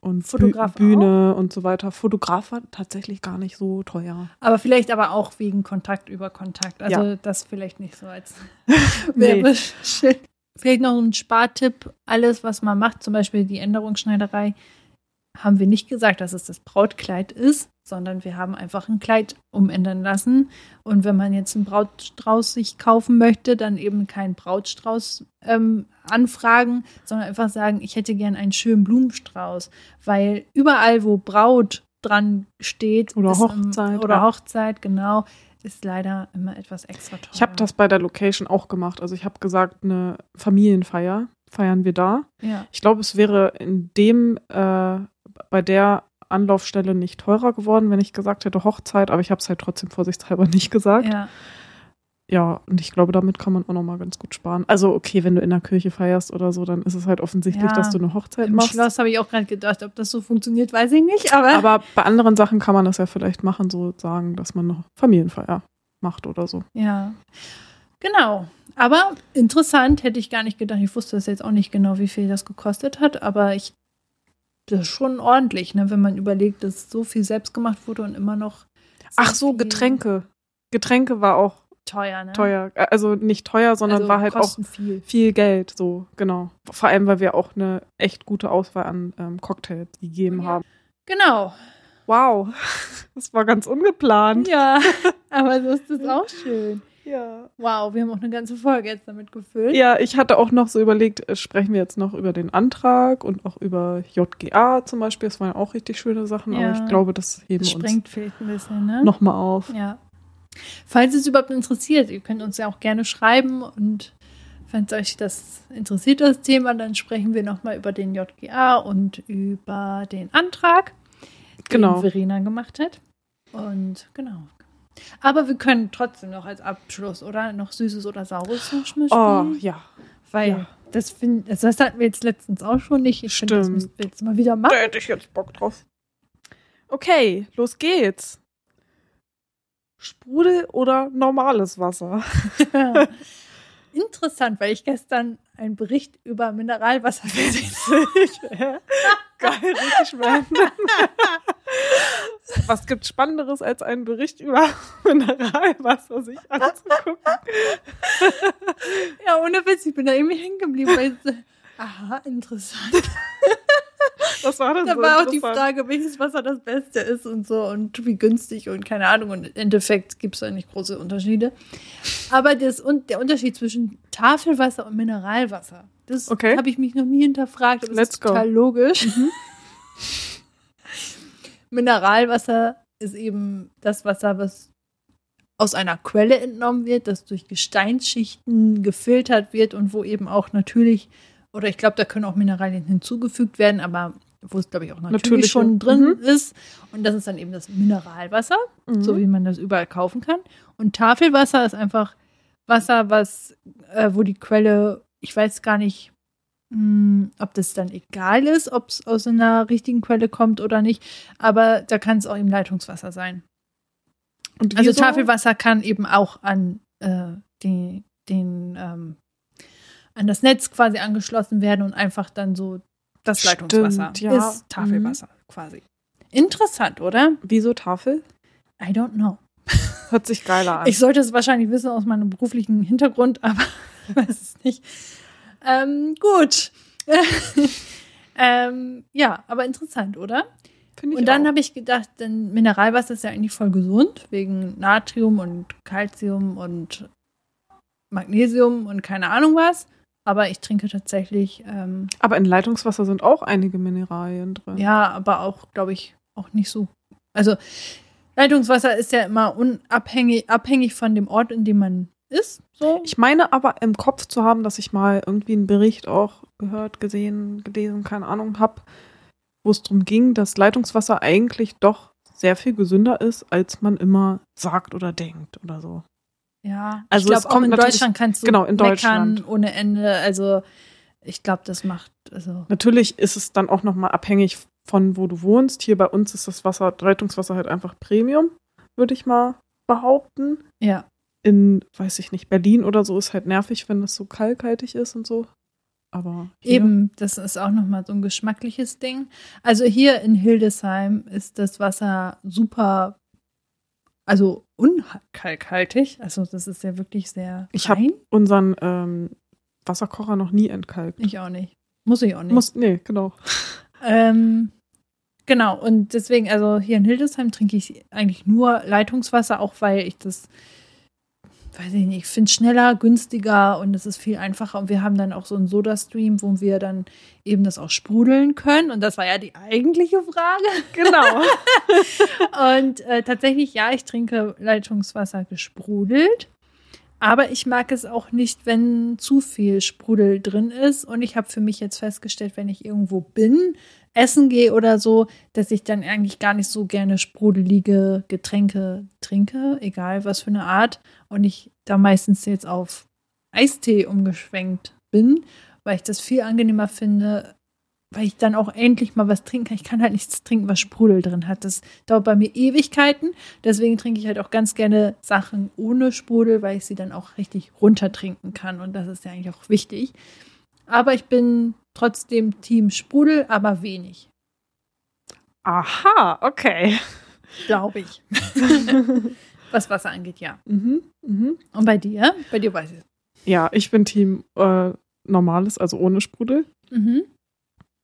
und Fotograf Bühne auch? und so weiter. Fotograf war tatsächlich gar nicht so teuer. Aber vielleicht aber auch wegen Kontakt über Kontakt. Also ja. das vielleicht nicht so als Werbeschild. Vielleicht noch ein Spartipp. Alles, was man macht, zum Beispiel die Änderungsschneiderei, haben wir nicht gesagt, dass es das Brautkleid ist, sondern wir haben einfach ein Kleid umändern lassen. Und wenn man jetzt einen Brautstrauß sich kaufen möchte, dann eben keinen Brautstrauß ähm, anfragen, sondern einfach sagen, ich hätte gern einen schönen Blumenstrauß. Weil überall, wo Braut dran steht, oder ist, Hochzeit. oder ja. Hochzeit, genau, ist leider immer etwas extra teuer. Ich habe das bei der Location auch gemacht. Also ich habe gesagt, eine Familienfeier feiern wir da. Ja. Ich glaube, es wäre in dem, äh, bei der Anlaufstelle nicht teurer geworden, wenn ich gesagt hätte Hochzeit, aber ich habe es halt trotzdem vorsichtshalber nicht gesagt. Ja. Ja, und ich glaube, damit kann man auch nochmal ganz gut sparen. Also, okay, wenn du in der Kirche feierst oder so, dann ist es halt offensichtlich, Ja. dass du eine Hochzeit Im machst. Schloss habe ich auch gerade gedacht, ob das so funktioniert, weiß ich nicht, aber, Aber bei anderen Sachen kann man das ja vielleicht machen, so sagen, dass man eine Familienfeier macht oder so. ja. Genau. Aber interessant, hätte ich gar nicht gedacht. Ich wusste das jetzt auch nicht genau, wie viel das gekostet hat, aber ich das ist schon ordentlich, ne, wenn man überlegt, dass so viel selbst gemacht wurde und immer noch sehr Ach so, Getränke. Getränke war auch teuer, ne? teuer. Äh, Also nicht teuer, sondern also war halt auch viel. viel Geld, so, genau. Vor allem, weil wir auch eine echt gute Auswahl an ähm, Cocktails gegeben Ja. haben. Genau. Wow, das war ganz ungeplant. Ja, aber so ist es auch schön. Ja. Wow, wir haben auch eine ganze Folge jetzt damit gefüllt. Ja, ich hatte auch noch so überlegt, äh, sprechen wir jetzt noch über den Antrag und auch über JGA zum Beispiel. Das waren auch richtig schöne Sachen, Ja. aber ich glaube, das heben Das wir uns vielleicht ein bisschen, ne? nochmal auf. Ja. Falls es überhaupt interessiert, ihr könnt uns ja auch gerne schreiben und wenn euch das interessiert, das Thema, dann sprechen wir nochmal über den JGA und über den Antrag, Genau. den Verena gemacht hat. Und genau. Aber wir können trotzdem noch als Abschluss, oder? Noch Süßes oder Saures noch spielen. Oh, ja. Weil ja. das, find, also das hatten wir jetzt letztens auch schon nicht. Ich finde, das müssen wir jetzt mal wieder machen. Da hätte ich jetzt Bock drauf. Okay, los geht's. Sprudel oder normales Wasser? Interessant, weil ich gestern einen Bericht über Mineralwasser gesehen Geil, richtig random. Was gibt Spannenderes, als einen Bericht über Mineralwasser sich anzugucken? Ja, ohne Witz, ich bin da irgendwie hängen geblieben. Weil aha, interessant. Was war denn Da so war auch die? Frage, welches Wasser das Beste ist und so und wie günstig und keine Ahnung. Und im Endeffekt gibt es da nicht große Unterschiede. Aber das, und der Unterschied zwischen Tafelwasser und Mineralwasser, das Okay. habe ich mich noch nie hinterfragt. Aber Let's ist go. total logisch. Mineralwasser ist eben das Wasser, was aus einer Quelle entnommen wird, das durch Gesteinsschichten gefiltert wird und wo eben auch natürlich, oder ich glaube, da können auch Mineralien hinzugefügt werden, aber wo es, glaube ich, auch natürlich Natürliche. schon drin Mhm. ist. Und das ist dann eben das Mineralwasser, Mhm. so wie man das überall kaufen kann. Und Tafelwasser ist einfach Wasser, was, äh, wo die Quelle, ich weiß gar nicht, ob das dann egal ist, ob es aus einer richtigen Quelle kommt oder nicht, aber da kann es auch eben Leitungswasser sein. Und Also? Tafelwasser kann eben auch an äh, die, den ähm, an das Netz quasi angeschlossen werden und einfach dann so das Stimmt, Leitungswasser ja. Mhm. ist Tafelwasser quasi. Interessant, oder? Wieso Tafel? I don't know. Hört sich geiler an. Ich sollte es wahrscheinlich wissen aus meinem beruflichen Hintergrund, aber ich weiß es nicht. Ähm, gut. ähm, ja, aber interessant, oder? Finde ich Und dann habe ich gedacht, denn Mineralwasser ist ja eigentlich voll gesund, wegen Natrium und Calcium und Magnesium und keine Ahnung was. Aber ich trinke tatsächlich, ähm, Aber in Leitungswasser sind auch einige Mineralien drin. ja, aber auch, glaube ich, auch nicht so. Also Leitungswasser ist ja immer unabhängig abhängig von dem Ort, in dem man ist. So. Ich meine aber im Kopf zu haben, dass ich mal irgendwie einen Bericht auch gehört, gesehen, gelesen, keine Ahnung, habe, wo es darum ging, dass Leitungswasser eigentlich doch sehr viel gesünder ist, als man immer sagt oder denkt oder so. Ja, Also ich glaube, auch kommt in Deutschland kannst du genau, in Deutschland. ohne Ende. Also ich glaube, das macht, also Natürlich ist es dann auch nochmal abhängig von wo du wohnst. Hier bei uns ist das Wasser, Leitungswasser halt einfach Premium, würde ich mal behaupten. ja. In, weiß ich nicht, Berlin oder so ist halt nervig, wenn das so kalkhaltig ist und so. Aber hier- Eben, das ist auch nochmal so ein geschmackliches Ding. Also hier in Hildesheim ist das Wasser super, also unkalkhaltig. Also das ist ja wirklich sehr Ich hab- rein. unseren ähm, Wasserkocher noch nie entkalkt. Ich auch nicht. Muss ich auch nicht. Muss, nee, genau. Ähm, genau, und deswegen, also hier in Hildesheim trinke ich eigentlich nur Leitungswasser, auch weil ich das weiß ich nicht, ich finde es schneller, günstiger und es ist viel einfacher. Und wir haben dann auch so einen Soda-Stream, wo wir dann eben das auch sprudeln können. Und das war ja die eigentliche Frage. Genau. und äh, tatsächlich, ja, ich trinke Leitungswasser gesprudelt. Aber ich mag es auch nicht, wenn zu viel Sprudel drin ist. Und ich habe für mich jetzt festgestellt, wenn ich irgendwo bin, essen gehe oder so, dass ich dann eigentlich gar nicht so gerne sprudelige Getränke trinke, egal was für eine Art. Und ich da meistens jetzt auf Eistee umgeschwenkt bin, weil ich das viel angenehmer finde, weil ich dann auch endlich mal was trinken kann. Ich kann halt nichts trinken, was Sprudel drin hat. Das dauert bei mir Ewigkeiten. Deswegen trinke ich halt auch ganz gerne Sachen ohne Sprudel, weil ich sie dann auch richtig runtertrinken kann. Und das ist ja eigentlich auch wichtig. Aber ich bin trotzdem Team Sprudel, aber wenig. Aha, okay. Glaube ich. was Wasser angeht, ja. Mhm, mhm. Und bei dir? Bei dir weiß ich. Ja, ich bin Team äh, normales, also ohne Sprudel. Mhm.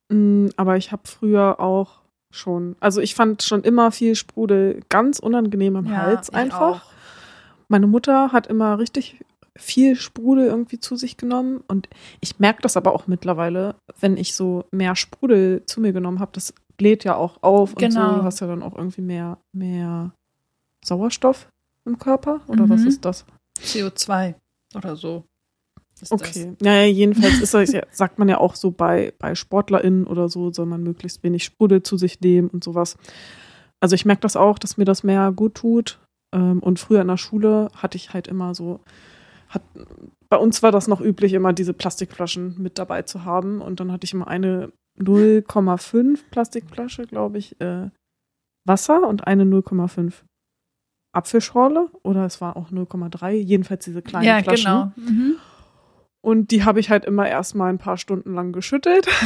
Mm, aber ich habe früher auch schon, also ich fand schon immer viel Sprudel ganz unangenehm im ja, Hals einfach. Auch. Meine Mutter hat immer richtig viel Sprudel irgendwie zu sich genommen und ich merke das aber auch mittlerweile, wenn ich so mehr Sprudel zu mir genommen habe, das bläht ja auch auf genau. und so, genau. du hast ja dann auch irgendwie mehr, mehr Sauerstoff im Körper oder mhm. was ist das? CO2 oder so okay. Das. Ja, ja, jedenfalls ist das sagt man ja auch so bei, bei SportlerInnen oder so, soll man möglichst wenig Sprudel zu sich nehmen und sowas. Also ich merke das auch, dass mir das mehr gut tut. Ähm, und früher in der Schule hatte ich halt immer so, hat, bei uns war das noch üblich, immer diese Plastikflaschen mit dabei zu haben. Und dann hatte ich immer eine 0,5 Plastikflasche, glaube ich, äh, Wasser und eine 0,5 Apfelschorle oder es war auch 0,3, jedenfalls diese kleinen ja, Flaschen. Ja, genau. Mhm. Und die habe ich halt immer erstmal ein paar Stunden lang geschüttelt.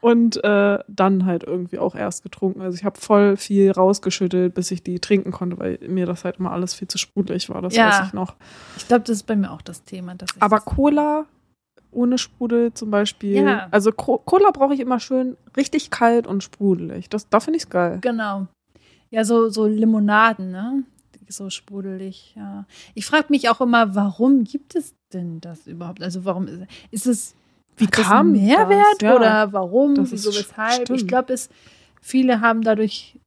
und äh, dann halt irgendwie auch erst getrunken. Also ich habe voll viel rausgeschüttelt, bis ich die trinken konnte, weil mir das halt immer alles viel zu sprudelig war. Das ja. weiß ich noch. Ich glaube, das ist bei mir auch das Thema. Aber Cola ohne Sprudel zum Beispiel. Ja. Also Cola brauche ich immer schön richtig kalt und sprudelig. Das, da finde ich es geil. Genau. Ja, so, so Limonaden, ne? so sprudelig, ja. Ich frage mich auch immer, warum gibt es denn das überhaupt? Also warum ist, ist es wie kam das Mehrwert ja. oder warum, das wieso, weshalb? Stimmt. Ich glaube, es viele haben dadurch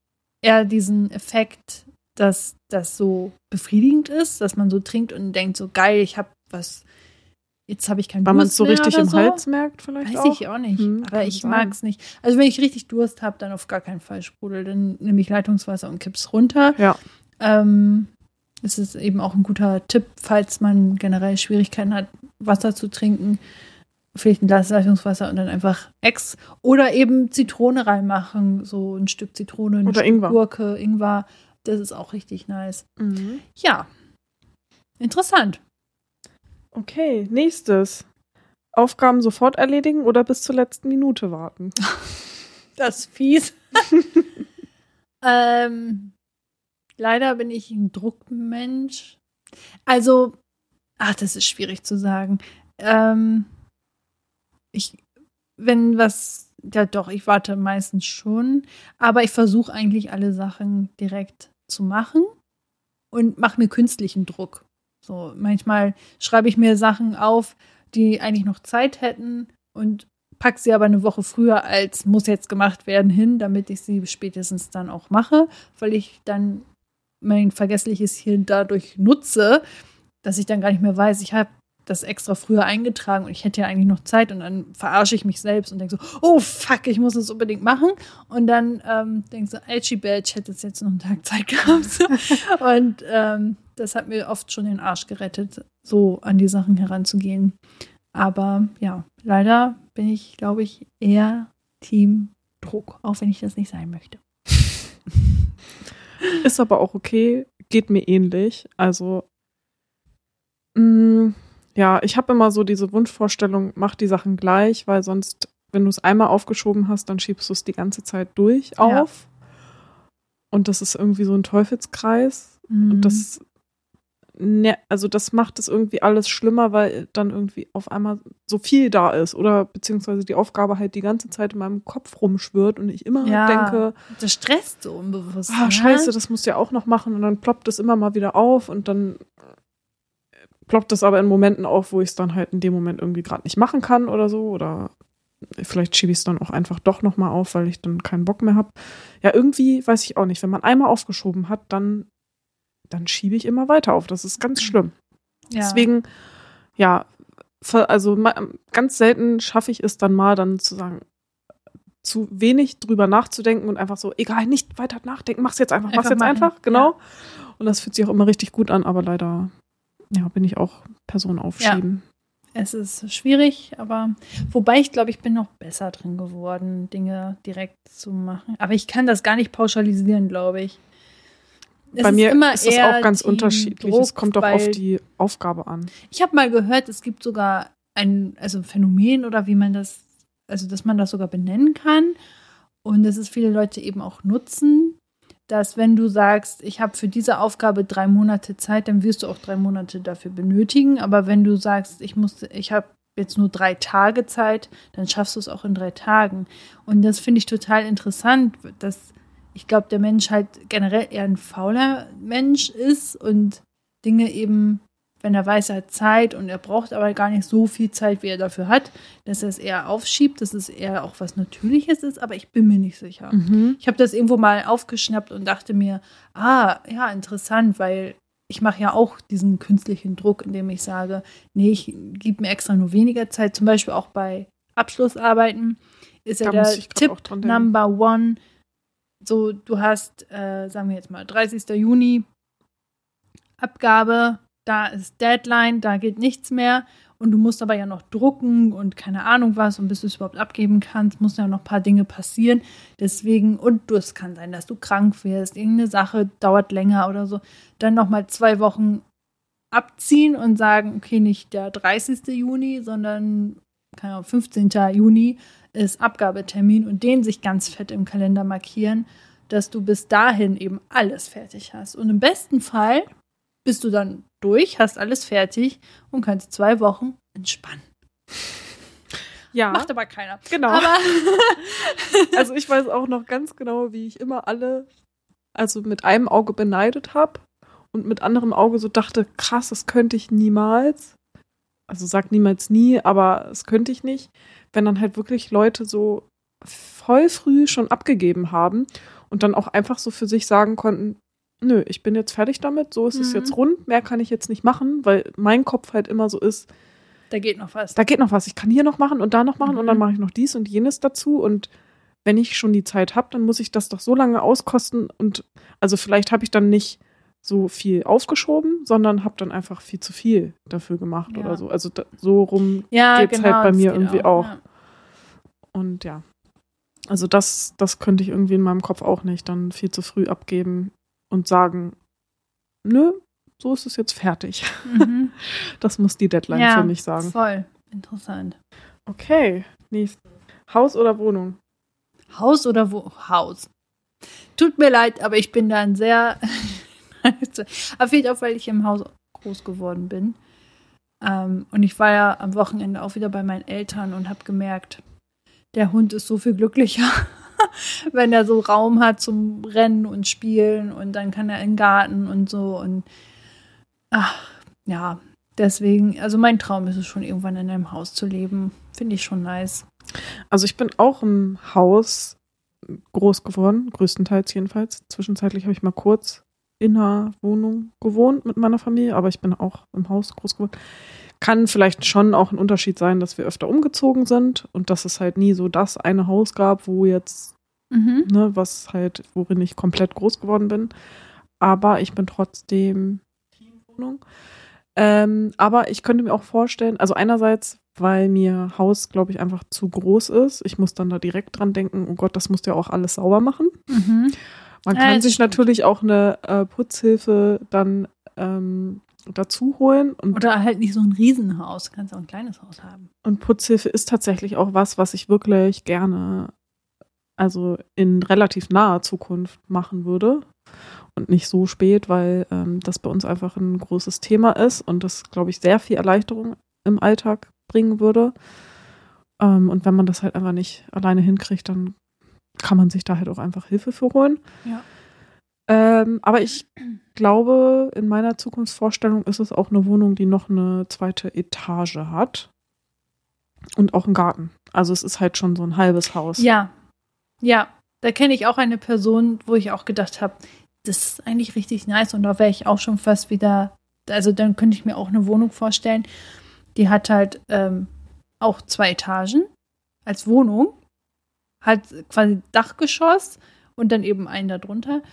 eher diesen Effekt, dass das so befriedigend ist, dass man so trinkt und denkt so geil, ich habe was jetzt habe ich keinen Weil man es so richtig im so. Hals merkt vielleicht Weiß auch? ich auch nicht, hm, aber ich mag es nicht. Also wenn ich richtig Durst habe, dann auf gar keinen Fall Sprudel, dann nehme ich Leitungswasser und kipp's runter. Ja. Ähm, es ist eben auch ein guter Tipp, falls man generell Schwierigkeiten hat, Wasser zu trinken. Vielleicht ein Glas Leitungswasser und dann einfach Ex oder eben Zitrone reinmachen. So ein Stück Zitrone, ein oder Stück Ingwer. Gurke, Ingwer. Das ist auch richtig nice. Mhm. Ja. Interessant. Okay, nächstes. Aufgaben sofort erledigen oder bis zur letzten Minute warten? das ist fies. ähm, Leider bin ich ein Druckmensch. Also, ach, das ist schwierig zu sagen. Ähm, ich, wenn was, ja doch, ich warte meistens schon, aber ich versuche eigentlich alle Sachen direkt zu machen und mache mir künstlichen Druck. So, manchmal schreibe ich mir Sachen auf, die eigentlich noch Zeit hätten und pack sie aber eine Woche früher als muss jetzt gemacht werden hin, damit ich sie spätestens dann auch mache, weil ich dann mein vergessliches Hirn dadurch nutze, dass ich dann gar nicht mehr weiß, ich habe das extra früher eingetragen und ich hätte ja eigentlich noch Zeit und dann verarsche ich mich selbst und denke so, oh fuck, ich muss das unbedingt machen. Und dann ähm, denke so, Alchi Belch hätte jetzt noch einen Tag Zeit gehabt. und ähm, das hat mir oft schon den Arsch gerettet, so an die Sachen heranzugehen. Aber ja, leider bin ich, glaube ich, eher Team Druck, auch wenn ich das nicht sein möchte. Ist aber auch okay, geht mir ähnlich. Also, mh, mm, ja, ich habe immer so diese Wunschvorstellung, mach die Sachen gleich, weil sonst, wenn du es einmal aufgeschoben hast, dann schiebst du es die ganze Zeit durch auf. Ja. Und das ist irgendwie so ein Teufelskreis. Mhm. Und das ne, also das macht es irgendwie alles schlimmer, weil dann irgendwie auf einmal so viel da ist oder beziehungsweise die Aufgabe halt die ganze Zeit in meinem Kopf rumschwirrt und ich immer ja, denke, das stresst so unbewusst. Ah, ne? scheiße, das musst du ja auch noch machen und dann ploppt es immer mal wieder auf und dann ploppt es aber in Momenten auf, wo ich es dann halt in dem Moment irgendwie gerade nicht machen kann oder so oder vielleicht schiebe ich es dann auch einfach doch noch mal auf, weil ich dann keinen Bock mehr habe. Ja, irgendwie weiß ich auch nicht, wenn man einmal aufgeschoben hat, dann dann schiebe ich immer weiter auf. Das ist ganz schlimm. Ja. Deswegen, ja, also ganz selten schaffe ich es dann mal, dann zu sagen, zu wenig drüber nachzudenken und einfach so, egal, nicht weiter nachdenken, mach's jetzt einfach, einfach mach's jetzt machen. einfach, genau. Ja. Und das fühlt sich auch immer richtig gut an, aber leider, ja, bin ich auch Person aufschieben. Ja. Es ist schwierig, aber wobei ich glaube, ich bin noch besser drin geworden, Dinge direkt zu machen. Aber ich kann das gar nicht pauschalisieren, glaube ich. Es Bei mir ist es auch ganz unterschiedlich. Druck, es kommt auch auf die Aufgabe an. Ich habe mal gehört, es gibt sogar ein also Phänomen oder wie man das, also dass man das sogar benennen kann und dass es viele Leute eben auch nutzen, dass wenn du sagst, ich habe für diese Aufgabe drei Monate Zeit, dann wirst du auch drei Monate dafür benötigen. Aber wenn du sagst, ich muss, ich habe jetzt nur drei Tage Zeit, dann schaffst du es auch in drei Tagen. Und das finde ich total interessant, dass ich glaube, der Mensch halt generell eher ein fauler Mensch ist und Dinge eben, wenn er weiß, er hat Zeit und er braucht aber gar nicht so viel Zeit, wie er dafür hat, dass er es eher aufschiebt, dass es eher auch was Natürliches ist, aber ich bin mir nicht sicher. Mhm. Ich habe das irgendwo mal aufgeschnappt und dachte mir, ah, ja, interessant, weil ich mache ja auch diesen künstlichen Druck, indem ich sage, nee, ich gebe mir extra nur weniger Zeit, zum Beispiel auch bei Abschlussarbeiten ist ja da der Tipp Number One, so, du hast, äh, sagen wir jetzt mal, 30. Juni, Abgabe, da ist Deadline, da geht nichts mehr. Und du musst aber ja noch drucken und keine Ahnung was. Und bis du es überhaupt abgeben kannst, müssen ja noch ein paar Dinge passieren. Deswegen, und du, es kann sein, dass du krank wirst, irgendeine Sache dauert länger oder so. Dann nochmal zwei Wochen abziehen und sagen, okay, nicht der 30. Juni, sondern keine Ahnung, 15. Juni ist Abgabetermin und den sich ganz fett im Kalender markieren, dass du bis dahin eben alles fertig hast. Und im besten Fall bist du dann durch, hast alles fertig und kannst zwei Wochen entspannen. Ja. Macht aber keiner. Genau. Aber also ich weiß auch noch ganz genau, wie ich immer alle, also mit einem Auge beneidet habe und mit anderem Auge so dachte, krass, das könnte ich niemals. Also sag niemals nie, aber das könnte ich nicht wenn dann halt wirklich Leute so voll früh schon abgegeben haben und dann auch einfach so für sich sagen konnten, nö, ich bin jetzt fertig damit, so ist mhm. es jetzt rund, mehr kann ich jetzt nicht machen, weil mein Kopf halt immer so ist, da geht noch was. Da geht noch was. Ich kann hier noch machen und da noch machen mhm. und dann mhm. mache ich noch dies und jenes dazu und wenn ich schon die Zeit habe, dann muss ich das doch so lange auskosten und also vielleicht habe ich dann nicht so viel aufgeschoben, sondern habe dann einfach viel zu viel dafür gemacht ja. oder so. Also da, so rum ja, geht's genau, halt bei mir irgendwie auch. auch. Ja. Und ja. Also das, das könnte ich irgendwie in meinem Kopf auch nicht dann viel zu früh abgeben und sagen, nö, so ist es jetzt fertig. Mhm. Das muss die Deadline ja, für mich sagen. Voll interessant. Okay, nächstes. Haus oder Wohnung? Haus oder wo? Haus. Tut mir leid, aber ich bin dann sehr auf jeden Fall, weil ich im Haus groß geworden bin. Ähm, und ich war ja am Wochenende auch wieder bei meinen Eltern und habe gemerkt, der Hund ist so viel glücklicher, wenn er so Raum hat zum Rennen und Spielen und dann kann er in den Garten und so und ach, ja, deswegen, also mein Traum ist es schon, irgendwann in einem Haus zu leben. Finde ich schon nice. Also ich bin auch im Haus groß geworden, größtenteils jedenfalls. Zwischenzeitlich habe ich mal kurz in einer Wohnung gewohnt mit meiner Familie, aber ich bin auch im Haus groß geworden. Kann vielleicht schon auch ein Unterschied sein, dass wir öfter umgezogen sind und dass es halt nie so das eine Haus gab, wo jetzt, mhm. ne, was halt, worin ich komplett groß geworden bin. Aber ich bin trotzdem Teamwohnung. Ähm, aber ich könnte mir auch vorstellen, also einerseits, weil mir Haus, glaube ich, einfach zu groß ist. Ich muss dann da direkt dran denken, oh Gott, das musst du ja auch alles sauber machen. Mhm. Man kann ja, sich stimmt. natürlich auch eine äh, Putzhilfe dann ähm, dazu holen. Und Oder halt nicht so ein Riesenhaus, du kannst auch ein kleines Haus haben. Und Putzhilfe ist tatsächlich auch was, was ich wirklich gerne also in relativ naher Zukunft machen würde und nicht so spät, weil ähm, das bei uns einfach ein großes Thema ist und das, glaube ich, sehr viel Erleichterung im Alltag bringen würde. Ähm, und wenn man das halt einfach nicht alleine hinkriegt, dann kann man sich da halt auch einfach Hilfe für holen. Ja. Ähm, aber ich glaube, in meiner Zukunftsvorstellung ist es auch eine Wohnung, die noch eine zweite Etage hat. Und auch einen Garten. Also es ist halt schon so ein halbes Haus. Ja. Ja. Da kenne ich auch eine Person, wo ich auch gedacht habe, das ist eigentlich richtig nice und da wäre ich auch schon fast wieder, also dann könnte ich mir auch eine Wohnung vorstellen. Die hat halt ähm, auch zwei Etagen als Wohnung, hat quasi Dachgeschoss und dann eben einen darunter.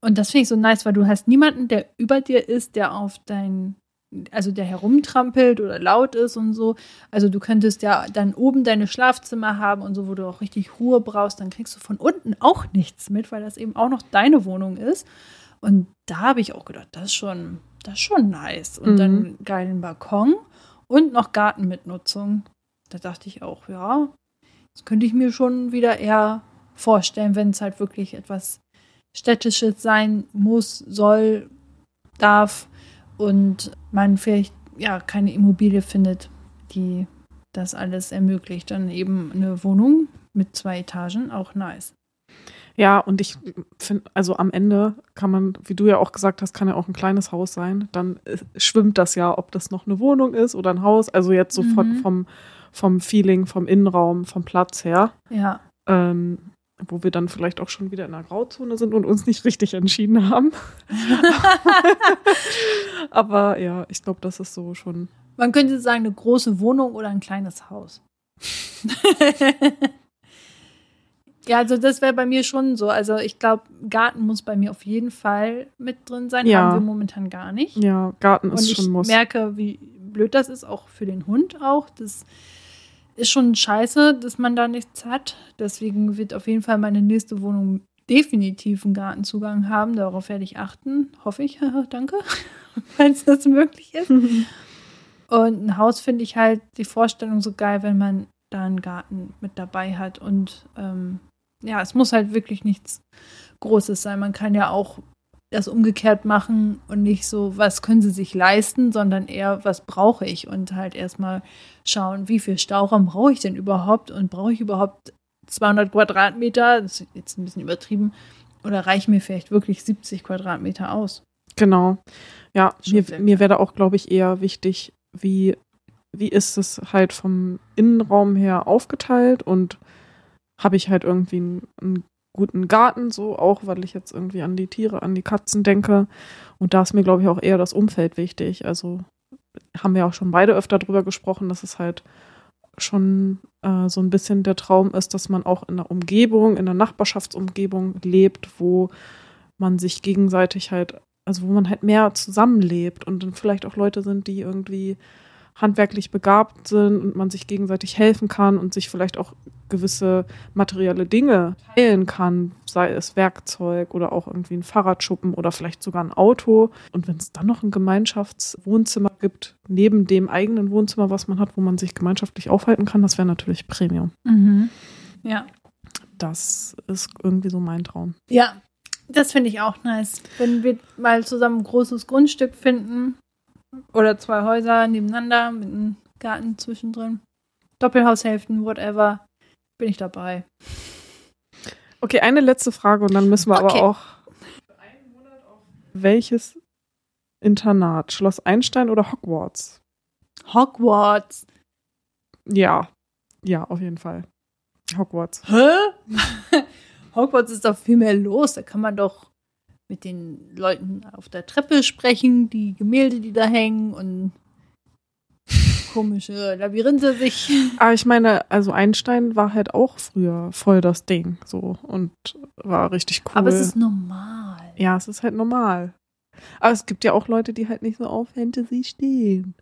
Und das finde ich so nice, weil du hast niemanden, der über dir ist, der auf dein, also der herumtrampelt oder laut ist und so. Also du könntest ja dann oben deine Schlafzimmer haben und so, wo du auch richtig Ruhe brauchst. Dann kriegst du von unten auch nichts mit, weil das eben auch noch deine Wohnung ist. Und da habe ich auch gedacht, das ist schon, das ist schon nice. Und mhm. dann geilen Balkon und noch Gartenmitnutzung. Da dachte ich auch, ja, das könnte ich mir schon wieder eher vorstellen, wenn es halt wirklich etwas städtisches sein muss, soll, darf und man vielleicht ja keine Immobilie findet, die das alles ermöglicht. Dann eben eine Wohnung mit zwei Etagen, auch nice. Ja, und ich finde, also am Ende kann man, wie du ja auch gesagt hast, kann ja auch ein kleines Haus sein. Dann äh, schwimmt das ja, ob das noch eine Wohnung ist oder ein Haus. Also jetzt so mhm. vom, vom Feeling, vom Innenraum, vom Platz her. Ja. Ähm, wo wir dann vielleicht auch schon wieder in der Grauzone sind und uns nicht richtig entschieden haben. Aber ja, ich glaube, das ist so schon. Man könnte sagen, eine große Wohnung oder ein kleines Haus. ja, also das wäre bei mir schon so. Also ich glaube, Garten muss bei mir auf jeden Fall mit drin sein. Ja. Haben wir momentan gar nicht. Ja, Garten ist und schon muss. Ich merke, wie blöd das ist, auch für den Hund auch. Das ist schon scheiße, dass man da nichts hat. Deswegen wird auf jeden Fall meine nächste Wohnung definitiv einen Gartenzugang haben. Darauf werde ich achten. Hoffe ich. Danke. Falls das möglich ist. Und ein Haus finde ich halt die Vorstellung so geil, wenn man da einen Garten mit dabei hat. Und ähm, ja, es muss halt wirklich nichts Großes sein. Man kann ja auch das umgekehrt machen und nicht so, was können sie sich leisten, sondern eher, was brauche ich? Und halt erstmal schauen, wie viel Stauraum brauche ich denn überhaupt? Und brauche ich überhaupt 200 Quadratmeter, das ist jetzt ein bisschen übertrieben, oder reichen mir vielleicht wirklich 70 Quadratmeter aus? Genau. Ja, mir, mir wäre auch, glaube ich, eher wichtig, wie, wie ist es halt vom Innenraum her aufgeteilt? Und habe ich halt irgendwie ein, ein guten Garten, so auch, weil ich jetzt irgendwie an die Tiere, an die Katzen denke. Und da ist mir, glaube ich, auch eher das Umfeld wichtig. Also haben wir auch schon beide öfter drüber gesprochen, dass es halt schon äh, so ein bisschen der Traum ist, dass man auch in einer Umgebung, in einer Nachbarschaftsumgebung lebt, wo man sich gegenseitig halt, also wo man halt mehr zusammenlebt und dann vielleicht auch Leute sind, die irgendwie handwerklich begabt sind und man sich gegenseitig helfen kann und sich vielleicht auch gewisse materielle Dinge teilen kann, sei es Werkzeug oder auch irgendwie ein Fahrradschuppen oder vielleicht sogar ein Auto. Und wenn es dann noch ein Gemeinschaftswohnzimmer gibt, neben dem eigenen Wohnzimmer, was man hat, wo man sich gemeinschaftlich aufhalten kann, das wäre natürlich Premium. Mhm. Ja. Das ist irgendwie so mein Traum. Ja, das finde ich auch nice. Wenn wir mal zusammen ein großes Grundstück finden, oder zwei Häuser nebeneinander mit einem Garten zwischendrin. Doppelhaushälften, whatever. Bin ich dabei. Okay, eine letzte Frage und dann müssen wir okay. aber auch. Welches Internat? Schloss Einstein oder Hogwarts? Hogwarts. Ja, ja, auf jeden Fall. Hogwarts. Hä? Hogwarts ist doch viel mehr los. Da kann man doch mit den Leuten auf der Treppe sprechen, die Gemälde, die da hängen und komische Labyrinthe sich. Aber ich meine, also Einstein war halt auch früher voll das Ding so und war richtig cool. Aber es ist normal. Ja, es ist halt normal. Aber es gibt ja auch Leute, die halt nicht so auf Fantasy stehen.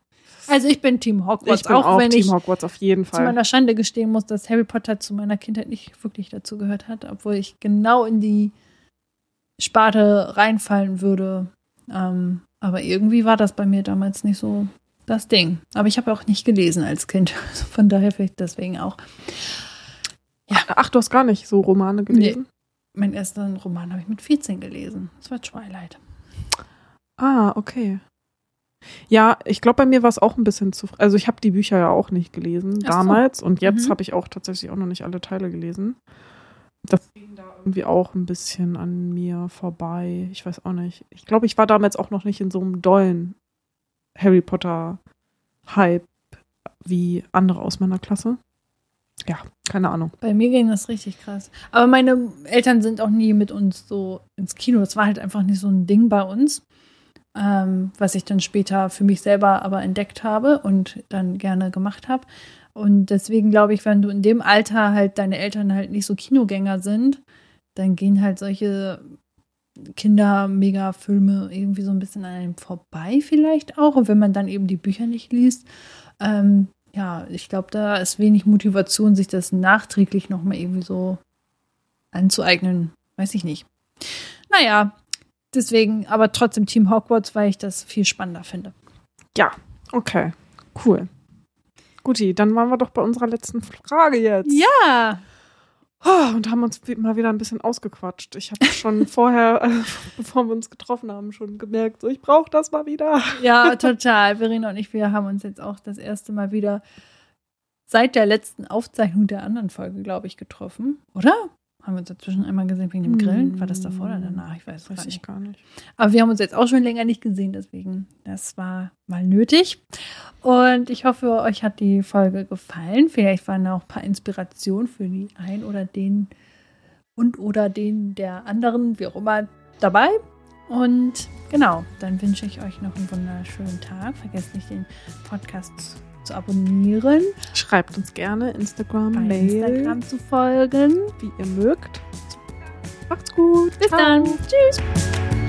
Also ich bin Team Hogwarts, ich bin auch, auch wenn Team ich Hogwarts auf jeden Fall. zu meiner Schande gestehen muss, dass Harry Potter zu meiner Kindheit nicht wirklich dazu gehört hat, obwohl ich genau in die Sparte reinfallen würde. Ähm, aber irgendwie war das bei mir damals nicht so das Ding. Aber ich habe auch nicht gelesen als Kind. Von daher vielleicht deswegen auch. Ja. Ach, du hast gar nicht so Romane gelesen? Nee. Meinen ersten Roman habe ich mit 14 gelesen. Das war Twilight. Ah, okay. Ja, ich glaube, bei mir war es auch ein bisschen zu. Also, ich habe die Bücher ja auch nicht gelesen Ach damals so. und jetzt mhm. habe ich auch tatsächlich auch noch nicht alle Teile gelesen. Das ging da irgendwie auch ein bisschen an mir vorbei. Ich weiß auch nicht. Ich glaube, ich war damals auch noch nicht in so einem dollen Harry Potter Hype wie andere aus meiner Klasse. Ja, keine Ahnung. Bei mir ging das richtig krass. Aber meine Eltern sind auch nie mit uns so ins Kino. Das war halt einfach nicht so ein Ding bei uns, ähm, was ich dann später für mich selber aber entdeckt habe und dann gerne gemacht habe. Und deswegen glaube ich, wenn du in dem Alter halt deine Eltern halt nicht so Kinogänger sind, dann gehen halt solche Kinder-Mega-Filme irgendwie so ein bisschen an einem vorbei, vielleicht auch. Und wenn man dann eben die Bücher nicht liest, ähm, ja, ich glaube, da ist wenig Motivation, sich das nachträglich nochmal irgendwie so anzueignen. Weiß ich nicht. Naja, deswegen, aber trotzdem Team Hogwarts, weil ich das viel spannender finde. Ja, okay, cool. Guti, dann waren wir doch bei unserer letzten Frage jetzt. Ja. Oh, und haben uns mal wieder ein bisschen ausgequatscht. Ich habe schon vorher, äh, bevor wir uns getroffen haben, schon gemerkt, so ich brauche das mal wieder. Ja, total. Verena und ich, wir haben uns jetzt auch das erste Mal wieder seit der letzten Aufzeichnung der anderen Folge, glaube ich, getroffen, oder? Haben wir uns dazwischen einmal gesehen wegen dem Grillen? War das davor oder danach? Ich weiß, weiß gar ich gar nicht. Aber wir haben uns jetzt auch schon länger nicht gesehen, deswegen, das war mal nötig. Und ich hoffe, euch hat die Folge gefallen. Vielleicht waren auch ein paar Inspirationen für die ein oder den und oder den der anderen, wie auch immer, dabei. Und genau, dann wünsche ich euch noch einen wunderschönen Tag. Vergesst nicht, den Podcast zu zu abonnieren. Schreibt uns gerne Instagram, Bei Mail. Instagram zu folgen. Wie ihr mögt. Macht's gut. Bis Ciao. dann. Tschüss.